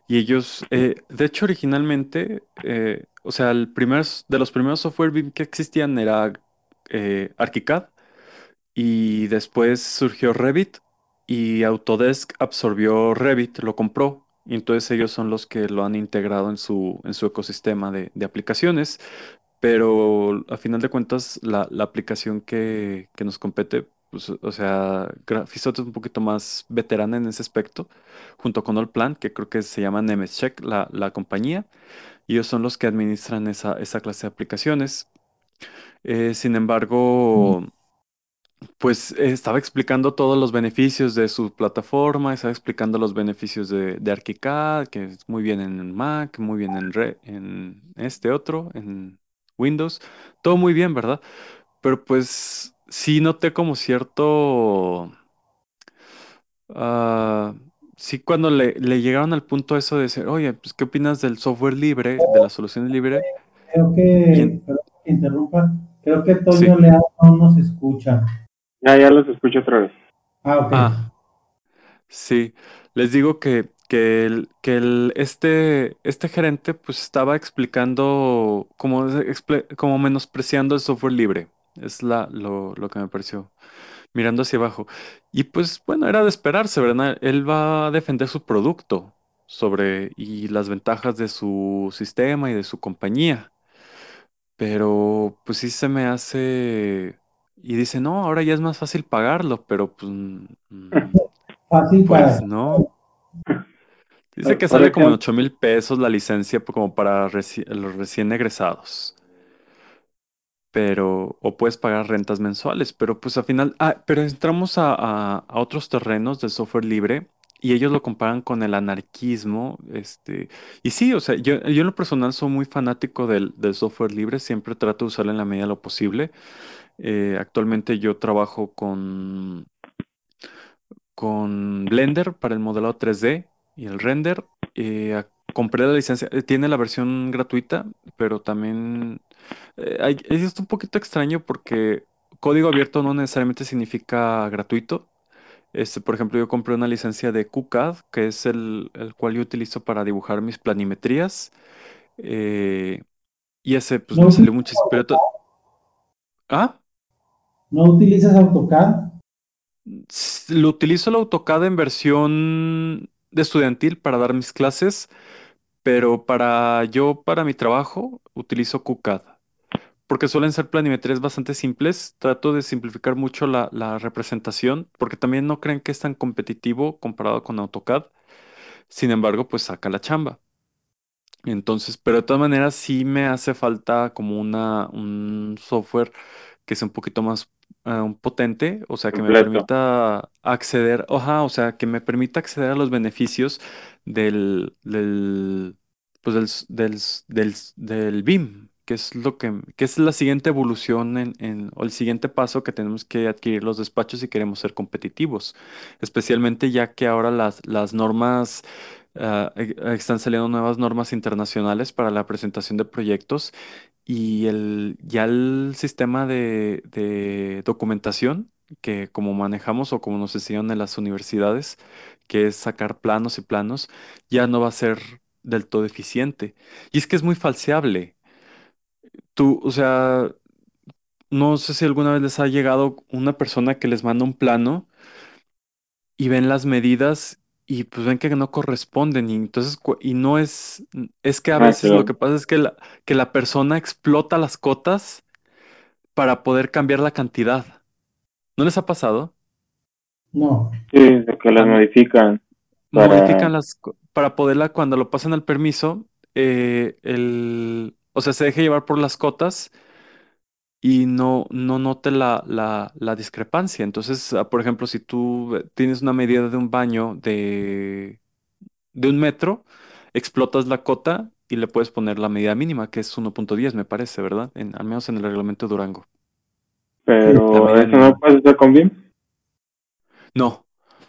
Y ellos, eh, de hecho, originalmente, eh, o sea, el primer, de los primeros software BIM que existían era eh, ArchiCAD. Y después surgió Revit y Autodesk absorbió Revit, lo compró. Y entonces ellos son los que lo han integrado en su, en su ecosistema de, de aplicaciones. Pero a final de cuentas, la, la aplicación que, que nos compete, pues, o sea, Graphisoft es un poquito más veterana en ese aspecto, junto con Allplan, que creo que se llama Nemescheck, la, la compañía. Y ellos son los que administran esa, esa clase de aplicaciones. Eh, sin embargo, pues estaba explicando todos los beneficios de su plataforma, estaba explicando los beneficios de, de ArchiCAD, que es muy bien en Mac, muy bien en, Re- en este otro, en Windows, todo muy bien, ¿verdad? Pero pues sí noté como cierto, ah, sí cuando le, le llegaron al punto eso de decir, oye, pues ¿qué opinas del software libre, de las soluciones libres?
Creo que, interrumpa, creo que Toño
sí,
Leal no nos escucha.
Ya, ya los escucho otra vez.
Ah, ok.
ah, sí, les digo que, que, el, que el, este, este gerente pues estaba explicando, como, como menospreciando el software libre, es la, lo, lo que me pareció. mirando hacia abajo. Y pues bueno, era de esperarse, ¿verdad? Él va a defender su producto sobre y las ventajas de su sistema y de su compañía. Pero pues sí se me hace... Y dice, no, ahora ya es más fácil pagarlo, pero pues,
Fácil
pues
para.
no. Dice que sale como en
ejemplo,
8 mil pesos la licencia como para reci- los recién egresados. pero, o puedes pagar rentas mensuales, pero pues al final, ah, pero entramos a, a- a otros terrenos del software libre y ellos lo comparan con el anarquismo, este, y sí, o sea, yo, yo en lo personal soy muy fanático del, del software libre, siempre trato de usarlo en la medida de lo posible. Eh, actualmente yo trabajo con, con Blender para el modelado 3D y el render. Eh, compré la licencia, eh, tiene la versión gratuita, pero también eh, hay- es un poquito extraño porque código abierto no necesariamente significa gratuito. Este, por ejemplo, yo compré una licencia de QCAD, que es el, el cual yo utilizo para dibujar mis planimetrías. eh, y ese pues
¿No
me salió muchísimo. Pero ¿Ah?
No utilizas AutoCAD?
Lo utilizo el AutoCAD en versión de estudiantil para dar mis clases, pero para yo, para mi trabajo, utilizo QCAD. Porque suelen ser planimetrías bastante simples. Trato de simplificar mucho la, la representación, porque también no creen que es tan competitivo comparado con AutoCAD. Sin embargo, pues saca la chamba. Entonces, pero de todas maneras sí me hace falta como una, un software que sea un poquito más eh, potente, o sea, que me permita acceder, ajá, o sea, que me permita acceder a los beneficios del, del, pues del, del, del, del BIM, que es lo que, que es la siguiente evolución en, en- o el siguiente paso que tenemos que adquirir los despachos si queremos ser competitivos, especialmente ya que ahora las, las normas ah, e- están saliendo nuevas normas internacionales para la presentación de proyectos y el, ya el sistema de, de documentación que como manejamos o como nos enseñan en las universidades, que es sacar planos y planos, ya no va a ser del todo eficiente. Y es que es muy falseable. Tú, o sea, no sé si alguna vez les ha llegado una persona que les manda un plano y ven las medidas y pues ven que no corresponden y entonces y no es es que a
Ah,
veces lo que pasa es que la, que la persona explota las cotas para poder cambiar la cantidad. ¿No les ha pasado?
No.
Sí, de que las modifican
modifican las para poderla cuando lo pasan al permiso eh, el o sea se deje llevar por las cotas y no, no note la, la, la discrepancia. Entonces, ah, por ejemplo, si tú eh, tienes una medida de un baño de, de un metro, explotas la cota y le puedes poner la medida mínima, que es 1.10, me parece, ¿verdad? En, al menos en el reglamento de Durango.
Pero eso no puedes hacer con BIM.
no,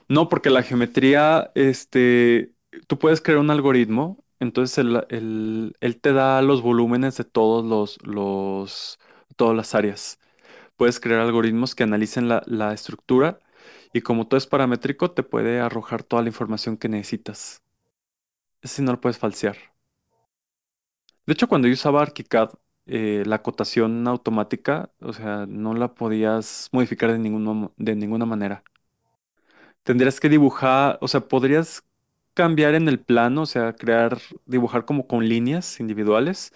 no, porque la geometría, este, tú puedes crear un algoritmo, entonces el, el- él te da los volúmenes de todos los, los, todas las áreas. Puedes crear algoritmos que analicen la, estructura y como todo es paramétrico, te puede arrojar toda la información que necesitas. Sí no lo puedes falsear. De hecho, cuando yo usaba ArchiCAD, eh, la acotación automática, o sea, no la podías modificar de ningún de ninguna manera. Tendrías que dibujar, o sea, podrías cambiar en el plano, o sea, crear, dibujar como con líneas individuales,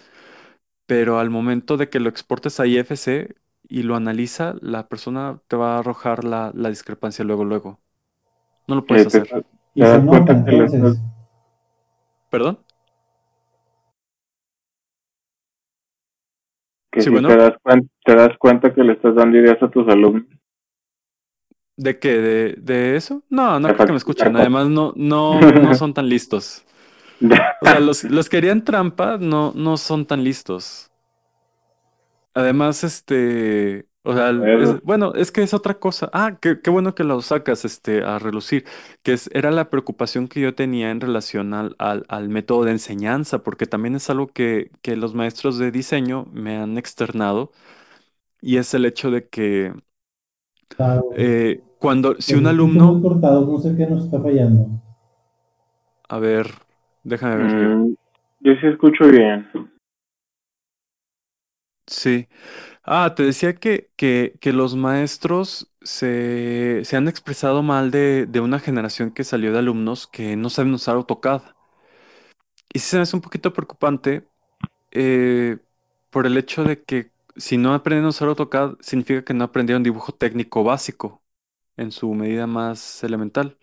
pero al momento de que lo exportes a IFC y lo analiza, la persona te va a arrojar la, la discrepancia luego, luego. No lo puedes hacer. ¿Perdón?
Que si te, das cuenta, te das cuenta que le estás dando ideas a tus alumnos.
¿De qué? ¿De, de eso? No, no creo que me escuchen. Además, no, no, no son tan listos. O sea, los, los que harían trampa no, no son tan listos. Además, este, o sea, bueno, es que es otra cosa. Ah, qué, qué, bueno que lo sacas este, a relucir, que es, era la preocupación que yo tenía en relación al, al, al método de enseñanza, porque también es algo que, que, los maestros de diseño me han externado, y es el hecho de que eh, cuando, si un alumno...
no sé qué nos está fallando.
A ver, déjame ver.
Mm, yo sí escucho bien.
Sí. Ah, te decía que, que, que los maestros se, se han expresado mal de, de una generación que salió de alumnos que no saben usar AutoCAD. Y sí se me hace un poquito preocupante eh, por el hecho de que si no aprenden a usar AutoCAD, significa que no aprendieron dibujo técnico básico en su medida más elemental.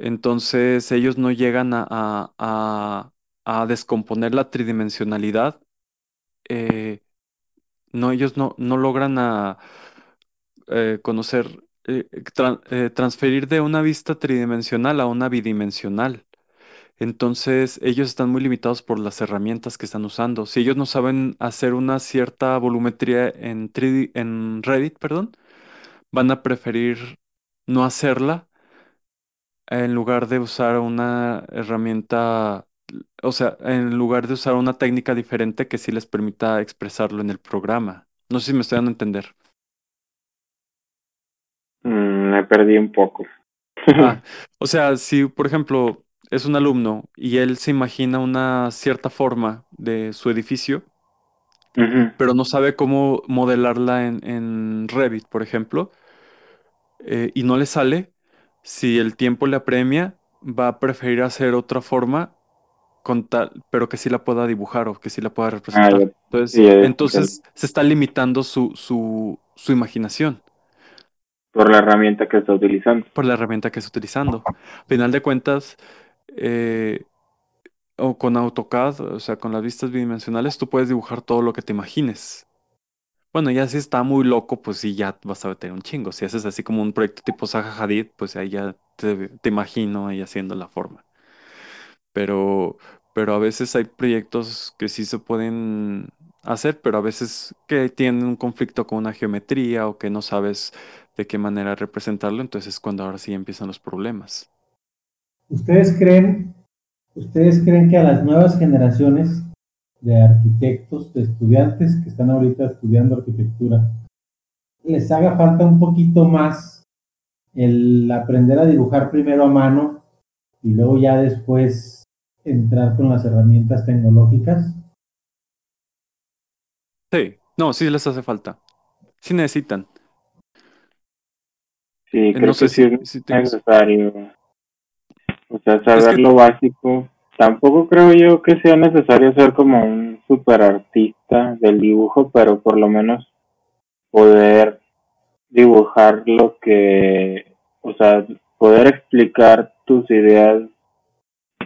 Entonces ellos no llegan a, a, a descomponer la tridimensionalidad eh, no, ellos no, no logran a, eh, conocer, eh, transferir de una vista tridimensional a una bidimensional. Entonces, ellos están muy limitados por las herramientas que están usando. Si ellos no saben hacer una cierta volumetría en, en Reddit, perdón, van a preferir no hacerla en lugar de usar una herramienta o sea, en lugar de usar una técnica diferente que sí les permita expresarlo en el programa. No sé si me estoy dando a entender.
Mm, me perdí un poco.
Ah, o sea, si por ejemplo es un alumno y él se imagina una cierta forma de su edificio, pero no sabe cómo modelarla en, en Revit, por ejemplo, eh, y no le sale, si el tiempo le apremia, va a preferir hacer otra forma pero que sí la pueda dibujar o que sí la pueda representar. Ah, entonces, entonces se está limitando su, su, su, imaginación.
Por la herramienta que está utilizando.
Por la herramienta que está utilizando. A final de cuentas, eh, o con AutoCAD, o sea, con las vistas bidimensionales, tú puedes dibujar todo lo que te imagines. Bueno, ya si está muy loco, pues sí, ya vas a tener un chingo. Si haces así como un proyecto tipo Zaha Hadid, pues ahí ya te, te imagino ahí haciendo la forma. Pero, pero a veces hay proyectos que sí se pueden hacer, pero a veces que tienen un conflicto con una geometría o que no sabes de qué manera representarlo, entonces es cuando ahora sí empiezan los problemas.
¿Ustedes creen, ustedes creen que a las nuevas generaciones de arquitectos, de estudiantes que están ahorita estudiando arquitectura, les haga falta un poquito más el aprender a dibujar primero a mano y luego ya después entrar con las herramientas tecnológicas?
Sí, no, sí les hace falta. Sí necesitan.
Sí, eh, creo que sí es necesario. O sea, saber lo básico. Tampoco creo yo que sea necesario ser como un super artista del dibujo, pero por lo menos poder dibujar lo que, o sea, poder explicar tus ideas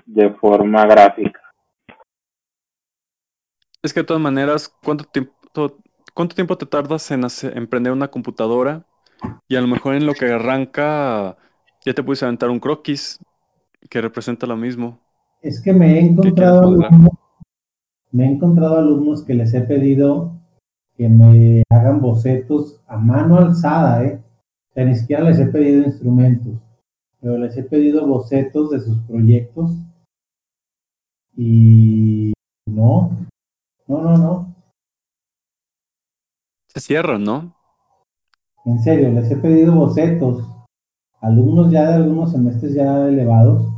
de forma gráfica.
Es que de todas maneras, ¿cuánto tiempo, cuánto tiempo te tardas en emprender una computadora? Y a lo mejor en lo que arranca ya te puedes aventar un croquis que representa lo mismo.
Es que me he encontrado alumnos, me he encontrado alumnos que les he pedido que me hagan bocetos a mano alzada, ¿eh? O sea, ni siquiera les he pedido instrumentos, pero les he pedido bocetos de sus proyectos y no, no, no, no.
Se cierran, ¿no?
En serio, les he pedido bocetos. Alumnos ya de algunos semestres ya elevados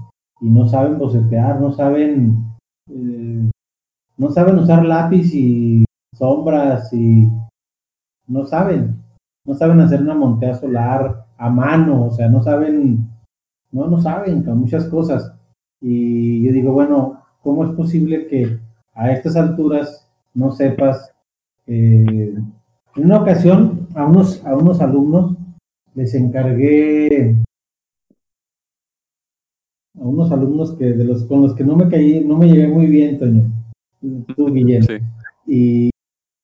y no saben bocetear, no saben, eh, no saben usar lápiz y sombras y no saben, no saben hacer una montea solar a mano, o sea, no saben, no, no saben muchas cosas. Y yo digo, bueno, ¿cómo es posible que a estas alturas no sepas? Eh, en una ocasión a unos, a unos alumnos les encargué a unos alumnos que de los con los que no me caí, no me llevé muy bien, Toño, tú, Guillermo. Y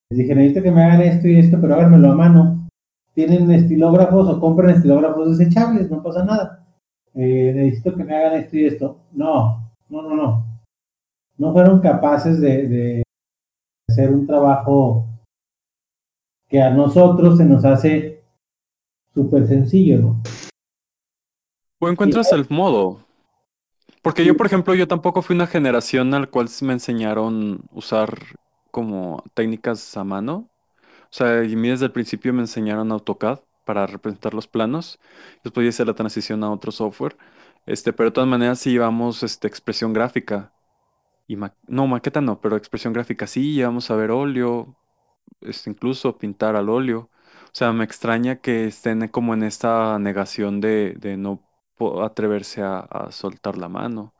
les dije, necesito que me hagan esto y esto, pero háganmelo a mano. Tienen estilógrafos o compren estilógrafos desechables, no pasa nada. Eh, necesito que me hagan esto y esto. No, no, no, no. No fueron capaces de, de hacer un trabajo que a nosotros se nos hace súper sencillo, ¿no?
O encuentras el modo. Porque yo, por ejemplo, yo tampoco fui una generación al cual me enseñaron usar como técnicas a mano. O sea, y a mí desde el principio me enseñaron AutoCAD para representar los planos. Después hice la transición a otro software. Este, pero de todas maneras sí llevamos este, expresión gráfica. Y no, maqueta no, pero expresión gráfica sí, llevamos a ver óleo, este, incluso pintar al óleo. O sea, me extraña que estén como en esta negación de, de no atreverse a, soltar la mano.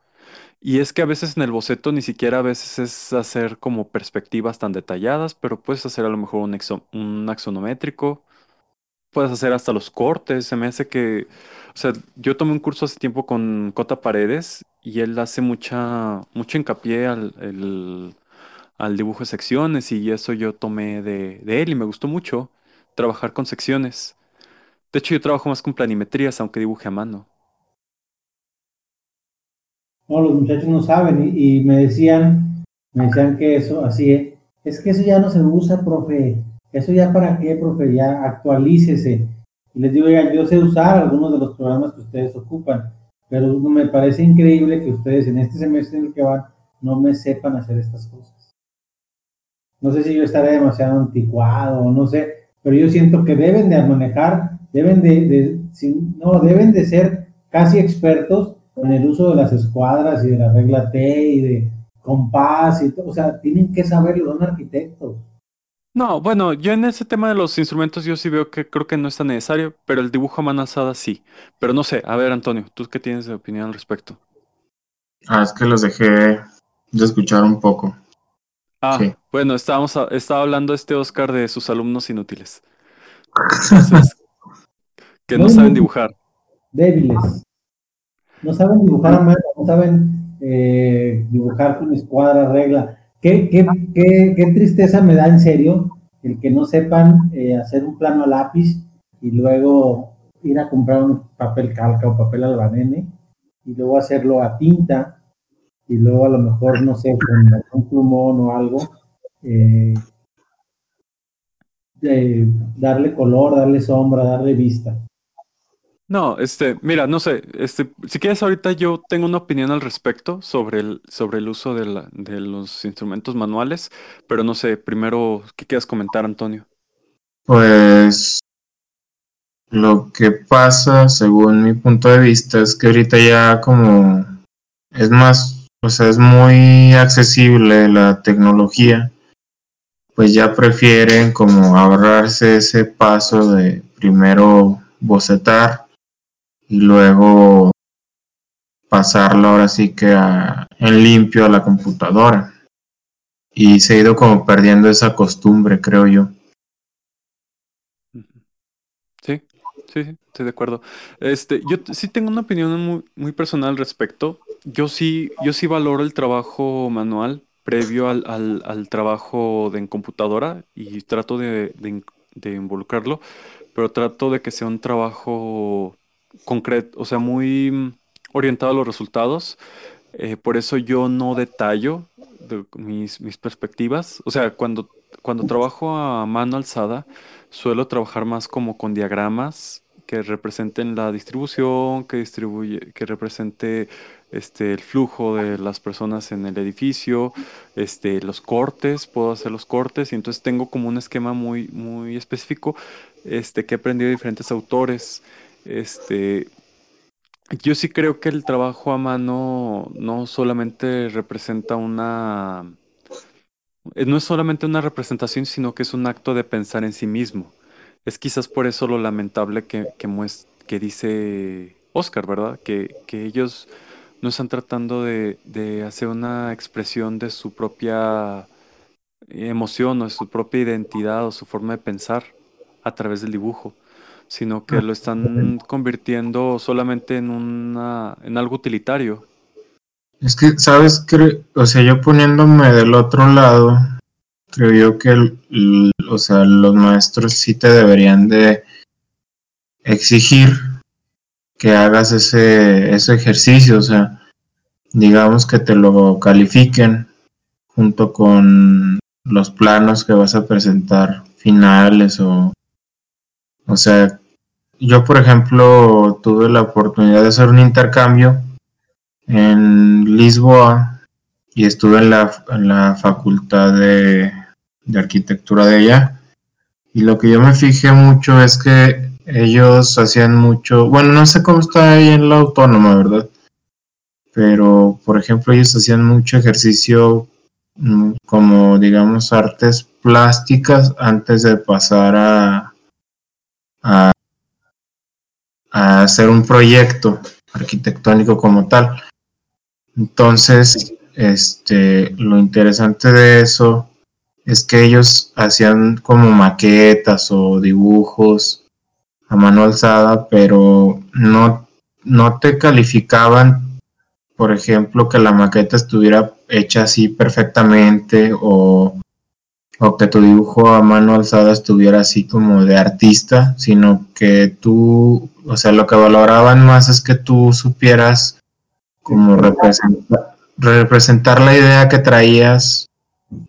Y es que a veces en el boceto ni siquiera a veces es hacer como perspectivas tan detalladas, pero puedes hacer a lo mejor un, un axonométrico, puedes hacer hasta los cortes. Se me hace que, o sea, yo tomé un curso hace tiempo con Cota Paredes y él hace mucha, mucho hincapié al, al dibujo de secciones y eso yo tomé de él y me gustó mucho trabajar con secciones. De hecho, yo trabajo más con planimetrías, aunque dibuje a mano.
No, los muchachos no saben y, me decían, me decían que eso, así es, es que eso ya no se usa, profe, eso ya para qué, profe, ya actualícese. Y les digo, ya, yo sé usar algunos de los programas que ustedes ocupan, pero me parece increíble que ustedes en este semestre en el que van no me sepan hacer estas cosas. No sé si yo estaré demasiado anticuado no sé, pero yo siento que deben de manejar, deben de, de no, deben de ser casi expertos en el uso de las escuadras y de la regla T y de compás y todo, o sea, tienen que saberlo, son arquitectos.
No, bueno, yo en ese tema de los instrumentos yo sí veo que creo que no es tan necesario, pero el dibujo a mano alzada sí. Pero no sé, a ver Antonio, ¿tú qué tienes de opinión al respecto?
Ah, es que los dejé de escuchar un poco.
Ah, bueno, estábamos estaba hablando este Oscar de sus alumnos inútiles. Entonces, que no saben dibujar.
Débiles no saben dibujar a mano, no saben eh, dibujar con escuadra, regla. ¿Qué, qué, qué, qué, tristeza me da en serio el que no sepan eh, hacer un plano a lápiz y luego ir a comprar un papel calca o papel albanene y luego hacerlo a tinta y luego a lo mejor, no sé, con un plumón o algo, eh, darle color, darle sombra, darle vista.
No, este, mira, no sé, este, si quieres ahorita yo tengo una opinión al respecto sobre el, sobre el uso de, la, de los instrumentos manuales, pero no sé, primero, ¿qué quieres comentar, Antonio?
Pues lo que pasa, según mi punto de vista, es que ahorita ya como es más, o sea, es muy accesible la tecnología, pues ya prefieren como ahorrarse ese paso de primero bocetar y luego pasarlo ahora sí que en limpio a la computadora. Y se ha ido como perdiendo esa costumbre, creo yo.
Sí, sí, sí, estoy de acuerdo. Este, yo sí tengo una opinión muy, muy personal al respecto. Yo sí, yo sí valoro el trabajo manual previo al, al, al trabajo de en computadora y trato de, de involucrarlo, pero trato de que sea un trabajo concreto, o sea, muy mm, orientado a los resultados. Eh, por eso yo no detallo mis, mis, perspectivas. O sea, cuando, cuando trabajo a mano alzada, suelo trabajar más como con diagramas que representen la distribución, que distribuye, que represente este, el flujo de las personas en el edificio, este, los cortes, puedo hacer los cortes, y entonces tengo como un esquema muy, muy específico este, que he aprendido de diferentes autores. Este, yo sí creo que el trabajo a mano no solamente representa una, Eh, No es solamente una representación, sino que es un acto de pensar en sí mismo. Es quizás por eso lo lamentable que, que, dice Oscar, ¿verdad? Que, que ellos no están tratando de, de hacer una expresión de su propia emoción o de su propia identidad o su forma de pensar a través del dibujo, sino que lo están convirtiendo solamente en una, en algo utilitario.
Es que, ¿sabes? Cre- o sea, yo poniéndome del otro lado, creo yo que, el- el- o sea, los maestros sí te deberían de exigir que hagas ese, ese ejercicio, o sea, digamos que te lo califiquen junto con los planos que vas a presentar finales o, o sea, yo por ejemplo tuve la oportunidad de hacer un intercambio en Lisboa y estuve en la, en la facultad de, de arquitectura de allá. Y lo que yo me fijé mucho es que ellos hacían mucho, bueno, no sé cómo está ahí en la autónoma, ¿verdad? Pero, por ejemplo, ellos hacían mucho ejercicio mm, como, digamos, artes plásticas antes de pasar a, a, a hacer un proyecto arquitectónico como tal. Entonces, este, lo interesante de eso es que ellos hacían como maquetas o dibujos a mano alzada, pero no, no te calificaban, por ejemplo, que la maqueta estuviera hecha así perfectamente o, o que tu dibujo a mano alzada estuviera así como de artista, sino que tú, o sea, lo que valoraban más es que tú supieras como representar, representar la idea que traías,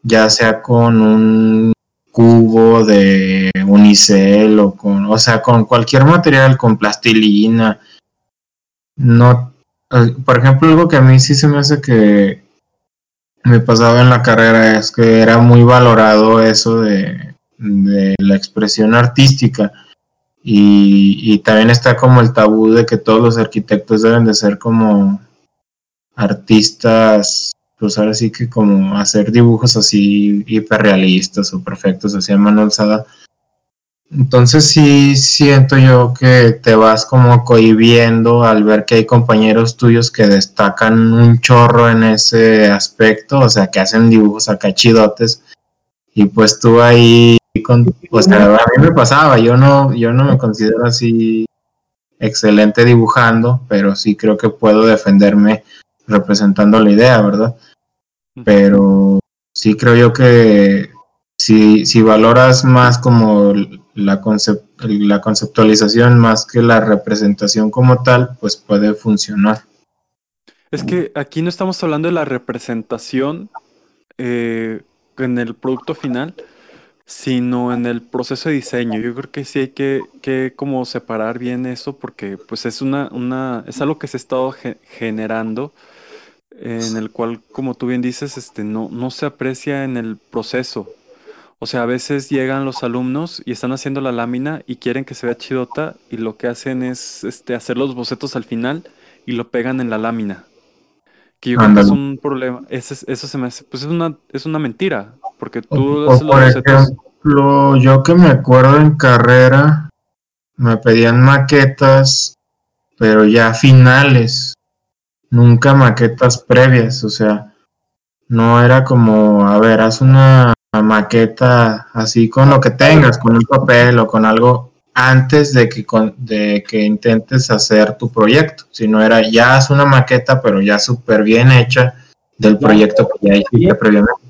ya sea con un cubo de unicel o con, o sea, con cualquier material, con plastilina. No, eh, por ejemplo, algo que a mí sí se me hace que me pasaba en la carrera es que era muy valorado eso de, la expresión artística. Y, y también está como el tabú de que todos los arquitectos deben de ser como artistas, pues ahora sí que como hacer dibujos así hiperrealistas o perfectos, así a mano alzada. Entonces sí siento yo que te vas como cohibiendo al ver que hay compañeros tuyos que destacan un chorro en ese aspecto, o sea, que hacen dibujos acá chidotes. Y pues tú ahí con, o sea, a mí me pasaba, yo no, yo no me considero así excelente dibujando, pero sí creo que puedo defenderme representando la idea, ¿verdad? Pero sí creo yo que si, si valoras más como la, concep la conceptualización más que la representación como tal, pues puede funcionar.
Es que aquí no estamos hablando de la representación eh, en el producto final, sino en el proceso de diseño. Yo creo que sí hay que, que como separar bien eso porque pues es una, una es algo que se ha estado ge generando en el cual, como tú bien dices, este, no, no se aprecia en el proceso. O sea, a veces llegan los alumnos y están haciendo la lámina y quieren que se vea chidota y lo que hacen es este, hacer los bocetos al final y lo pegan en la lámina. Que yo creo que es un problema. Eso se me hace, pues es una, es una mentira, porque tú
o,
haces
o por
los bocetos.
ejemplo, yo que me acuerdo en carrera, me pedían maquetas, pero ya finales, nunca maquetas previas, o sea, no era como, a ver, haz una maqueta así con lo que tengas, con un papel o con algo antes de que, con, de que intentes hacer tu proyecto, sino era ya haz una maqueta, pero ya súper bien hecha del proyecto que ya hiciste previamente.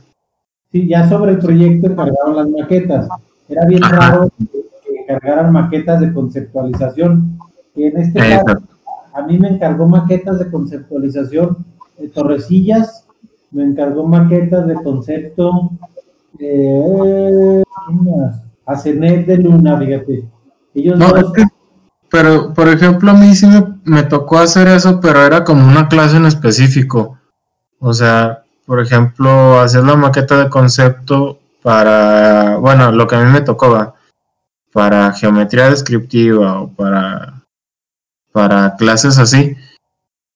Sí, ya sobre el proyecto cargaron las maquetas. Era bien Ajá. raro que, que, cargaran maquetas de conceptualización. En este Exacto. caso, a mí me encargó maquetas de conceptualización de Torrecillas, me encargó maquetas de concepto eh, a Cenet de Luna, fíjate. Ellos
no,
dos...
es que, pero, por ejemplo, a mí sí me, me, tocó hacer eso, pero era como una clase en específico. O sea, por ejemplo, hacer la maqueta de concepto para, bueno, lo que a mí me tocó, va, para geometría descriptiva o para, para clases así,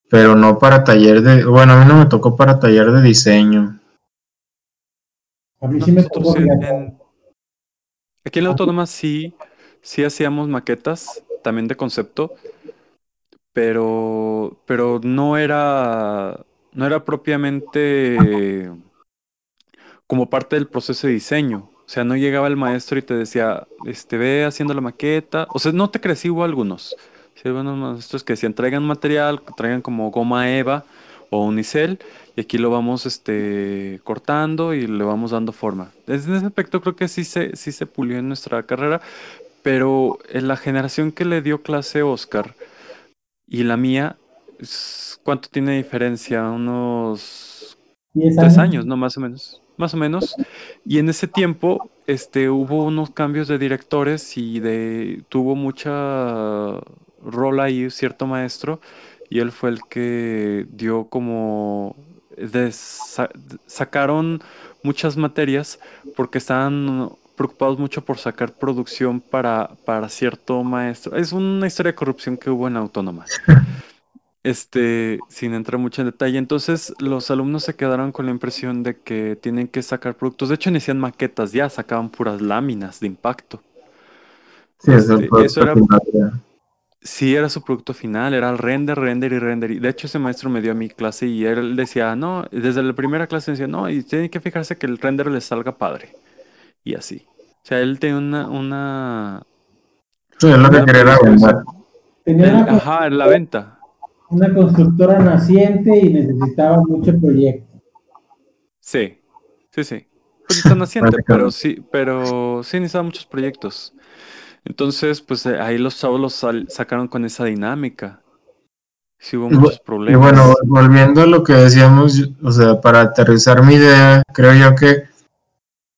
pero no para taller de, bueno, a mí no me tocó para taller de diseño.
A mí
No,
sí me
nosotros
tocó
sí,
fíjate.
en- aquí en la
Ah,
autónoma sí, sí hacíamos maquetas, también de concepto, pero, pero no era, no era propiamente como parte del proceso de diseño. O sea, no llegaba el maestro y te decía, este, ve haciendo la maqueta. O sea, no te crecí, hubo algunos. Sí, algunos maestros que decían, traigan material, traigan como goma eva o unicel, y aquí lo vamos este, cortando y le vamos dando forma. Desde ese aspecto creo que sí se, sí se pulió en nuestra carrera, pero en la generación que le dio clase Oscar y la mía, ¿cuánto tiene diferencia? Unos
10
tres años, ¿no? Más o menos. Más o menos. Y en ese tiempo, este, hubo unos cambios de directores y de tuvo mucha rol ahí cierto maestro y él fue el que dio como sacaron muchas materias porque estaban preocupados mucho por sacar producción para, para cierto maestro. Es una historia de corrupción que hubo en autónoma. Este, sin entrar mucho en detalle. Entonces, los alumnos se quedaron con la impresión de que tienen que sacar productos. De hecho, ni hacían maquetas ya, sacaban puras láminas de impacto.
Sí,
Este, eso era-. Sí, era su producto final, era el render, render y render. Y de hecho, ese maestro me dio a mi clase y él decía, no, desde la primera clase decía, no, y tienen que fijarse que el render les salga padre. Y así. O sea, él tenía una, una...
Sí, es lo que quería.
Tenía
ajá, la venta.
una constructora naciente y necesitaba mucho proyecto.
Sí, sí, sí. Pues está naciente, pero sí, pero sí necesitaba muchos proyectos. Entonces, pues eh, ahí los chavos los sal- sacaron con esa dinámica. Sí hubo
Y
muchos
Y
problemas.
bueno, volviendo a lo que decíamos, o sea, para aterrizar mi idea, creo yo que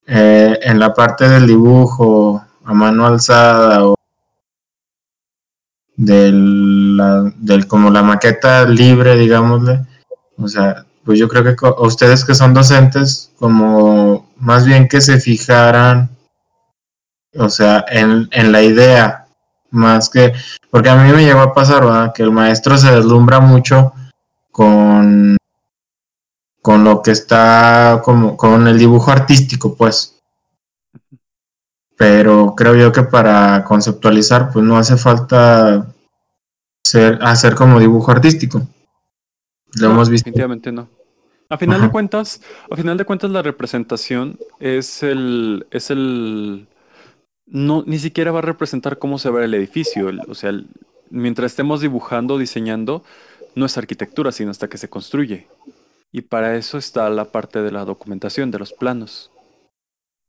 eh, en la parte del dibujo a mano alzada o del, la- del como la maqueta libre, digámosle, o sea, pues yo creo que ustedes que son docentes, como más bien que se fijaran, o sea, en, en la idea, más que, porque a mí me llegó a pasar, ¿verdad? Que el maestro se deslumbra mucho con, con lo que está como con el dibujo artístico, pues. Pero creo yo que para conceptualizar, pues no hace falta ser, hacer como dibujo artístico. Lo
No,
hemos visto.
Definitivamente no. A final de cuentas, a final de cuentas la representación es el, es el, no, ni siquiera va a representar cómo se va el edificio. o sea, mientras estemos dibujando, diseñando, no es arquitectura, sino hasta que se construye. Y para eso está la parte de la documentación, de los planos.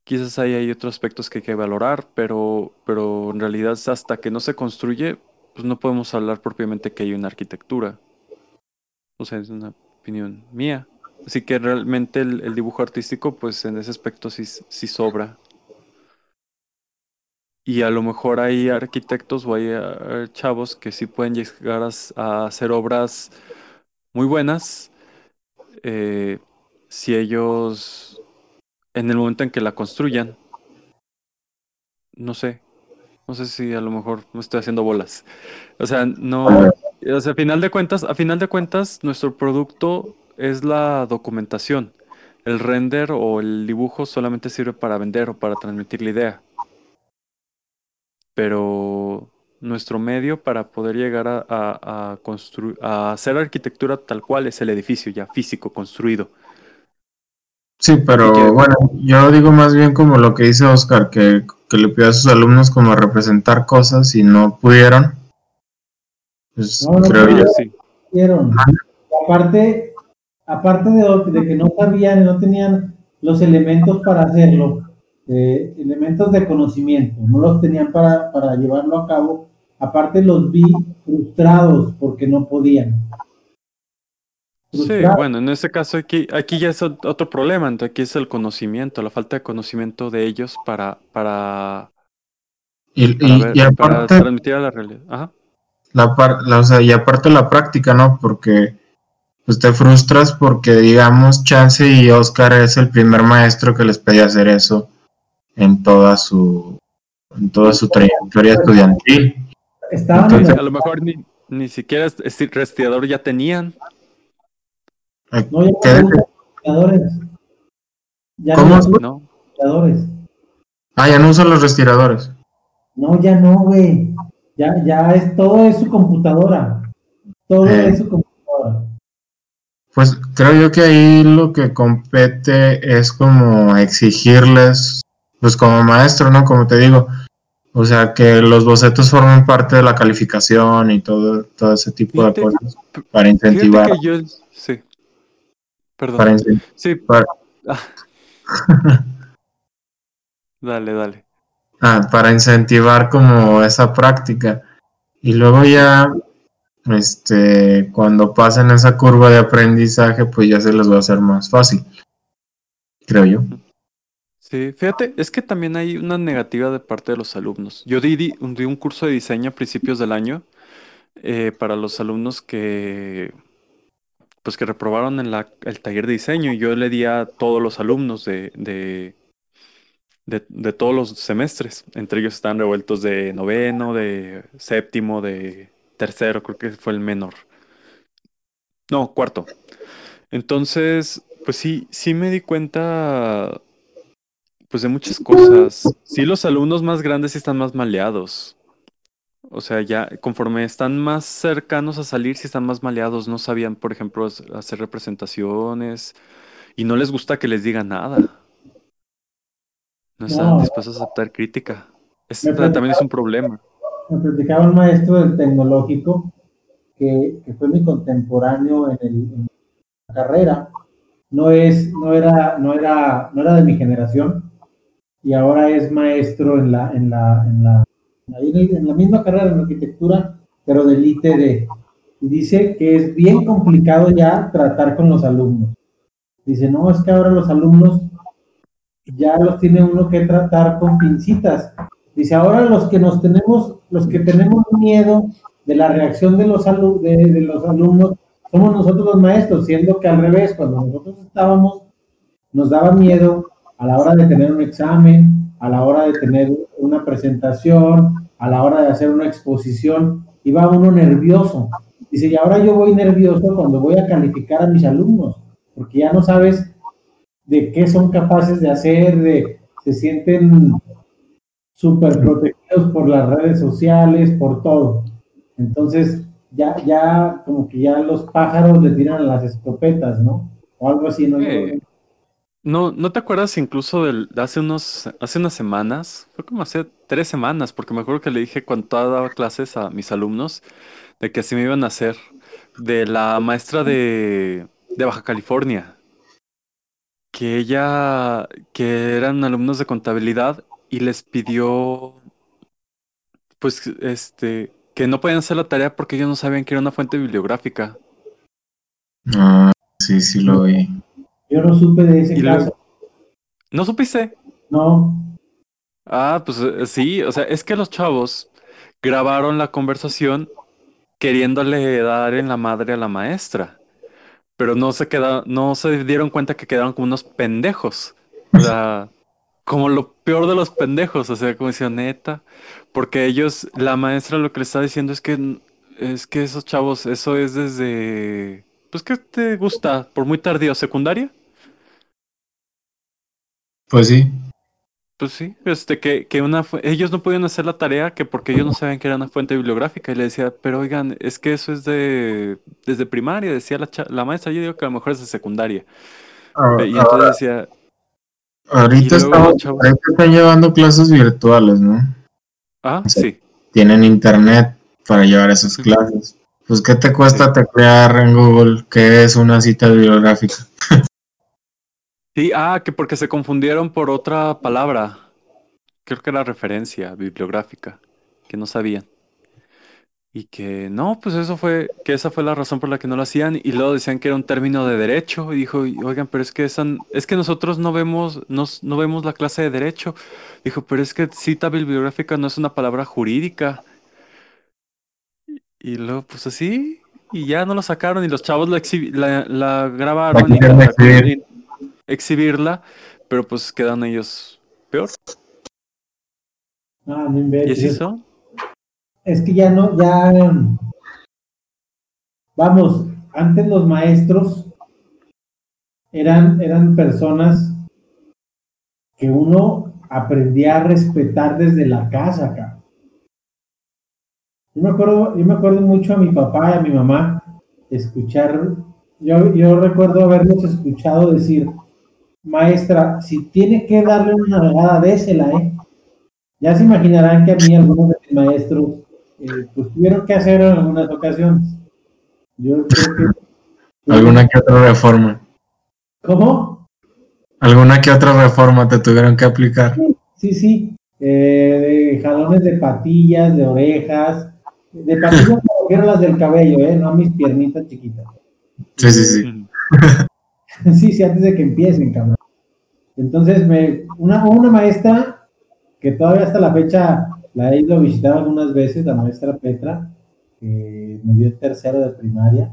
Quizás ahí hay otros aspectos que hay que valorar, pero, pero en realidad hasta que no se construye, pues no podemos hablar propiamente que hay una arquitectura. O sea, es una opinión mía. Así que realmente el, el dibujo artístico, pues en ese aspecto sí, sí sobra. Y a lo mejor hay arquitectos o hay eh, chavos que sí pueden llegar a, hacer obras muy buenas eh, si ellos, en el momento en que la construyan, no sé, no sé si a lo mejor me estoy haciendo bolas. O sea, no, o sea, a final de cuentas, a final de cuentas, nuestro producto es la documentación. El render o el dibujo solamente sirve para vender o para transmitir la idea. Pero nuestro medio para poder llegar a, a, a construir, a hacer arquitectura tal cual es el edificio ya físico, construido.
Sí, pero
que-
bueno, yo digo más bien como lo que dice Oscar, que, que le pidió a sus alumnos como representar cosas y no pudieron. Pues
No, no
creo yo.
pudieron.
Sí.
hicieron. Aparte, aparte de, de que no sabían y no tenían los elementos para hacerlo, eh, elementos de conocimiento, no los tenían para, para llevarlo a cabo. Aparte los vi frustrados porque no podían.
Sí, bueno, en este caso aquí, aquí ya es ot- otro problema, entonces aquí es el conocimiento, la falta de conocimiento de ellos para, para,
Y,
para,
y-
ver-
y
para
aparte,
transmitir a la realidad. Ajá.
la par- la- o sea, y aparte la práctica, ¿no? Porque pues te frustras porque digamos Chance y Oscar es el primer maestro que les pedía hacer eso en toda su en toda su trayectoria estudiantil.
Estaban
Entonces,
en
A lo mejor ni, ni siquiera est- esti- respirador ya tenían.
no, ya
¿Qué-
no son diseñadores. Ya
¿Cómo?
¿no? respiradores.
Ah, ya no usan los respiradores.
No, ya no, güey. Ya, ya es todo es su computadora. Todo
Eh.
es su computadora.
Pues creo yo que ahí lo que compete es como exigirles, pues como maestro, ¿no? Como te digo, o sea, que los bocetos formen parte de la calificación y todo, todo ese tipo de cosas para incentivar.
Que yo, sí. Perdón.
Para incen-
Sí.
para-
Ah. Dale, dale.
ah, para incentivar como esa práctica. Y luego ya, este, cuando pasen esa curva de aprendizaje, pues ya se les va a hacer más fácil, creo yo.
Sí, fíjate, es que también hay una negativa de parte de los alumnos. Yo di, di- un, curso de diseño a principios del año eh, para los alumnos que, pues que reprobaron en la, el taller de diseño y yo le di a todos los alumnos de, de, de, de todos los semestres. Entre ellos están revueltos de noveno, de séptimo, de tercero, creo que fue el menor. No, cuarto. Entonces, pues sí, sí me di cuenta, pues de muchas cosas. Sí, los alumnos más grandes sí están más maleados. O sea, ya conforme están más cercanos a salir, sí están más maleados. No sabían, por ejemplo, hac- hacer representaciones y no les gusta que les digan nada. No están
No.
dispuestos a aceptar crítica. Este también es un problema.
Me platicaba un maestro del tecnológico que, que fue mi contemporáneo en, el, en la carrera. No es, no era, no era, no era de mi generación y ahora es maestro en la, en la, en la, en, la misma carrera en arquitectura, pero del ITD. Y dice que es bien complicado ya tratar con los alumnos. Dice, no, es que ahora los alumnos ya los tiene uno que tratar con pincitas. Dice, ahora los que nos tenemos, los que tenemos miedo de la reacción de los, alu- de los alumnos, somos nosotros los maestros, siendo que al revés, cuando nosotros estábamos, nos daba miedo a la hora de tener un examen, a la hora de tener una presentación, a la hora de hacer una exposición, iba uno nervioso. Dice, y ahora yo voy nervioso cuando voy a calificar a mis alumnos, porque ya no sabes de qué son capaces de hacer, de, se sienten súper protegidos por las redes sociales, por todo. Entonces, ya, ya, como que ya los pájaros le tiran las escopetas, ¿no? O algo así, ¿no?
No, ¿no te acuerdas incluso del, de hace unos, hace unas semanas? Fue como hace tres semanas, porque me acuerdo que le dije cuando daba clases a mis alumnos de que así me iban a hacer, de la maestra de, de Baja California, que ella, que eran alumnos de contabilidad y les pidió, pues, este, que no podían hacer la tarea porque ellos no sabían que era una fuente bibliográfica.
Ah, sí, sí lo vi.
Yo no supe de ese
luego-
caso.
¿No supiste?
No,
Ah, pues eh, sí, o sea, es que los chavos grabaron la conversación queriéndole dar en la madre a la maestra, pero no se queda, no se dieron cuenta que quedaron como unos pendejos, o sea, como lo peor de los pendejos, o sea, como decía neta, porque ellos, la maestra lo que le está diciendo es que es que esos chavos, eso es desde, pues, ¿qué te gusta? ¿Por muy tardío, secundaria?
Pues sí.
Pues sí, este, que, que una ellos no podían hacer la tarea que porque ellos no sabían que era una fuente bibliográfica y le decía, pero oigan, es que eso es de desde primaria, decía la, la maestra, yo digo que a lo mejor es de secundaria.
Ah,
Y entonces decía,
ahorita,
y luego
estamos-
los chavos-
ahorita están llevando clases virtuales, ¿no?
ah,
Sí.
sí,
Tienen internet para llevar esas clases. Pues, ¿qué te cuesta teclear en Google qué es una cita bibliográfica?
sí, ah, que porque se confundieron por otra palabra, creo que era referencia bibliográfica, que no sabían. Y que no, pues eso fue, que esa fue la razón por la que no lo hacían. Y luego decían que era un término de derecho. Y dijo, "Y, oigan, pero es que esa, es que nosotros no vemos, nos- no vemos la clase de derecho. Dijo, pero es que cita bibliográfica no es una palabra jurídica. Y luego, pues así, y ya no lo sacaron. Y los chavos la, exhibi- la, la grabaron y
quisieron
la-
exhibir.
exhibirla, pero pues quedan ellos peor.
ah, no
¿Y
inventes.
así son?
Es que ya no, ya. Vamos, antes los maestros eran, eran personas que uno aprendía a respetar desde la casa, acá. Yo me acuerdo, yo me acuerdo mucho a mi papá y a mi mamá escuchar, yo, yo recuerdo haberlos escuchado decir, maestra, si tiene que darle una navegada, désela, ¿eh? Ya se imaginarán que a mí algunos de mis maestros eh, pues tuvieron que hacer en algunas ocasiones. Yo creo
que... ¿Alguna que otra reforma?
¿Cómo?
¿Alguna que otra reforma te tuvieron que aplicar?
Sí, sí. Eh, de jalones de patillas, de orejas. De patillas me las del cabello, ¿eh? No a mis piernitas chiquitas.
Sí, sí, sí.
sí, sí, antes de que empiecen, cabrón. Entonces, me, una, una maestra que todavía hasta la fecha la he ido a visitar algunas veces, la maestra Petra, que me dio tercero de primaria.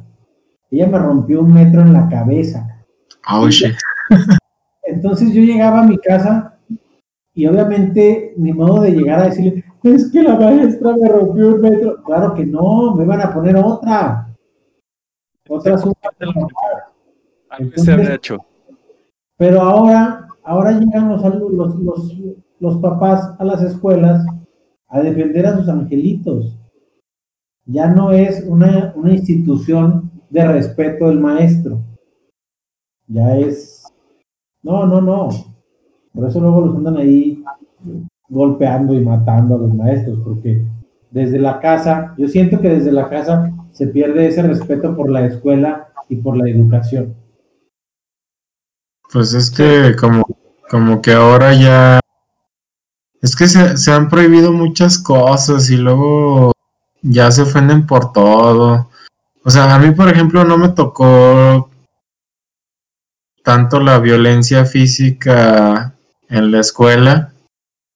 Ella me rompió un metro en la cabeza.
Oh, shit.
Entonces yo llegaba a mi casa y obviamente ni modo de llegar a decirle, es que la maestra me rompió un metro. Claro que no, me van a poner otra. Otra
se había hecho.
Pero ahora, ahora llegan los, los, los, los papás a las escuelas a defender a sus angelitos. Ya no es una, una institución de respeto del maestro. Ya es. No, no, no. Por eso luego los andan ahí golpeando y matando a los maestros, porque desde la casa, yo siento que desde la casa se pierde ese respeto por la escuela y por la educación.
Pues es que como, como que ahora ya es que se, se, han prohibido muchas cosas y luego ya se ofenden por todo. O sea, a mí, por ejemplo, no me tocó tanto la violencia física en la escuela,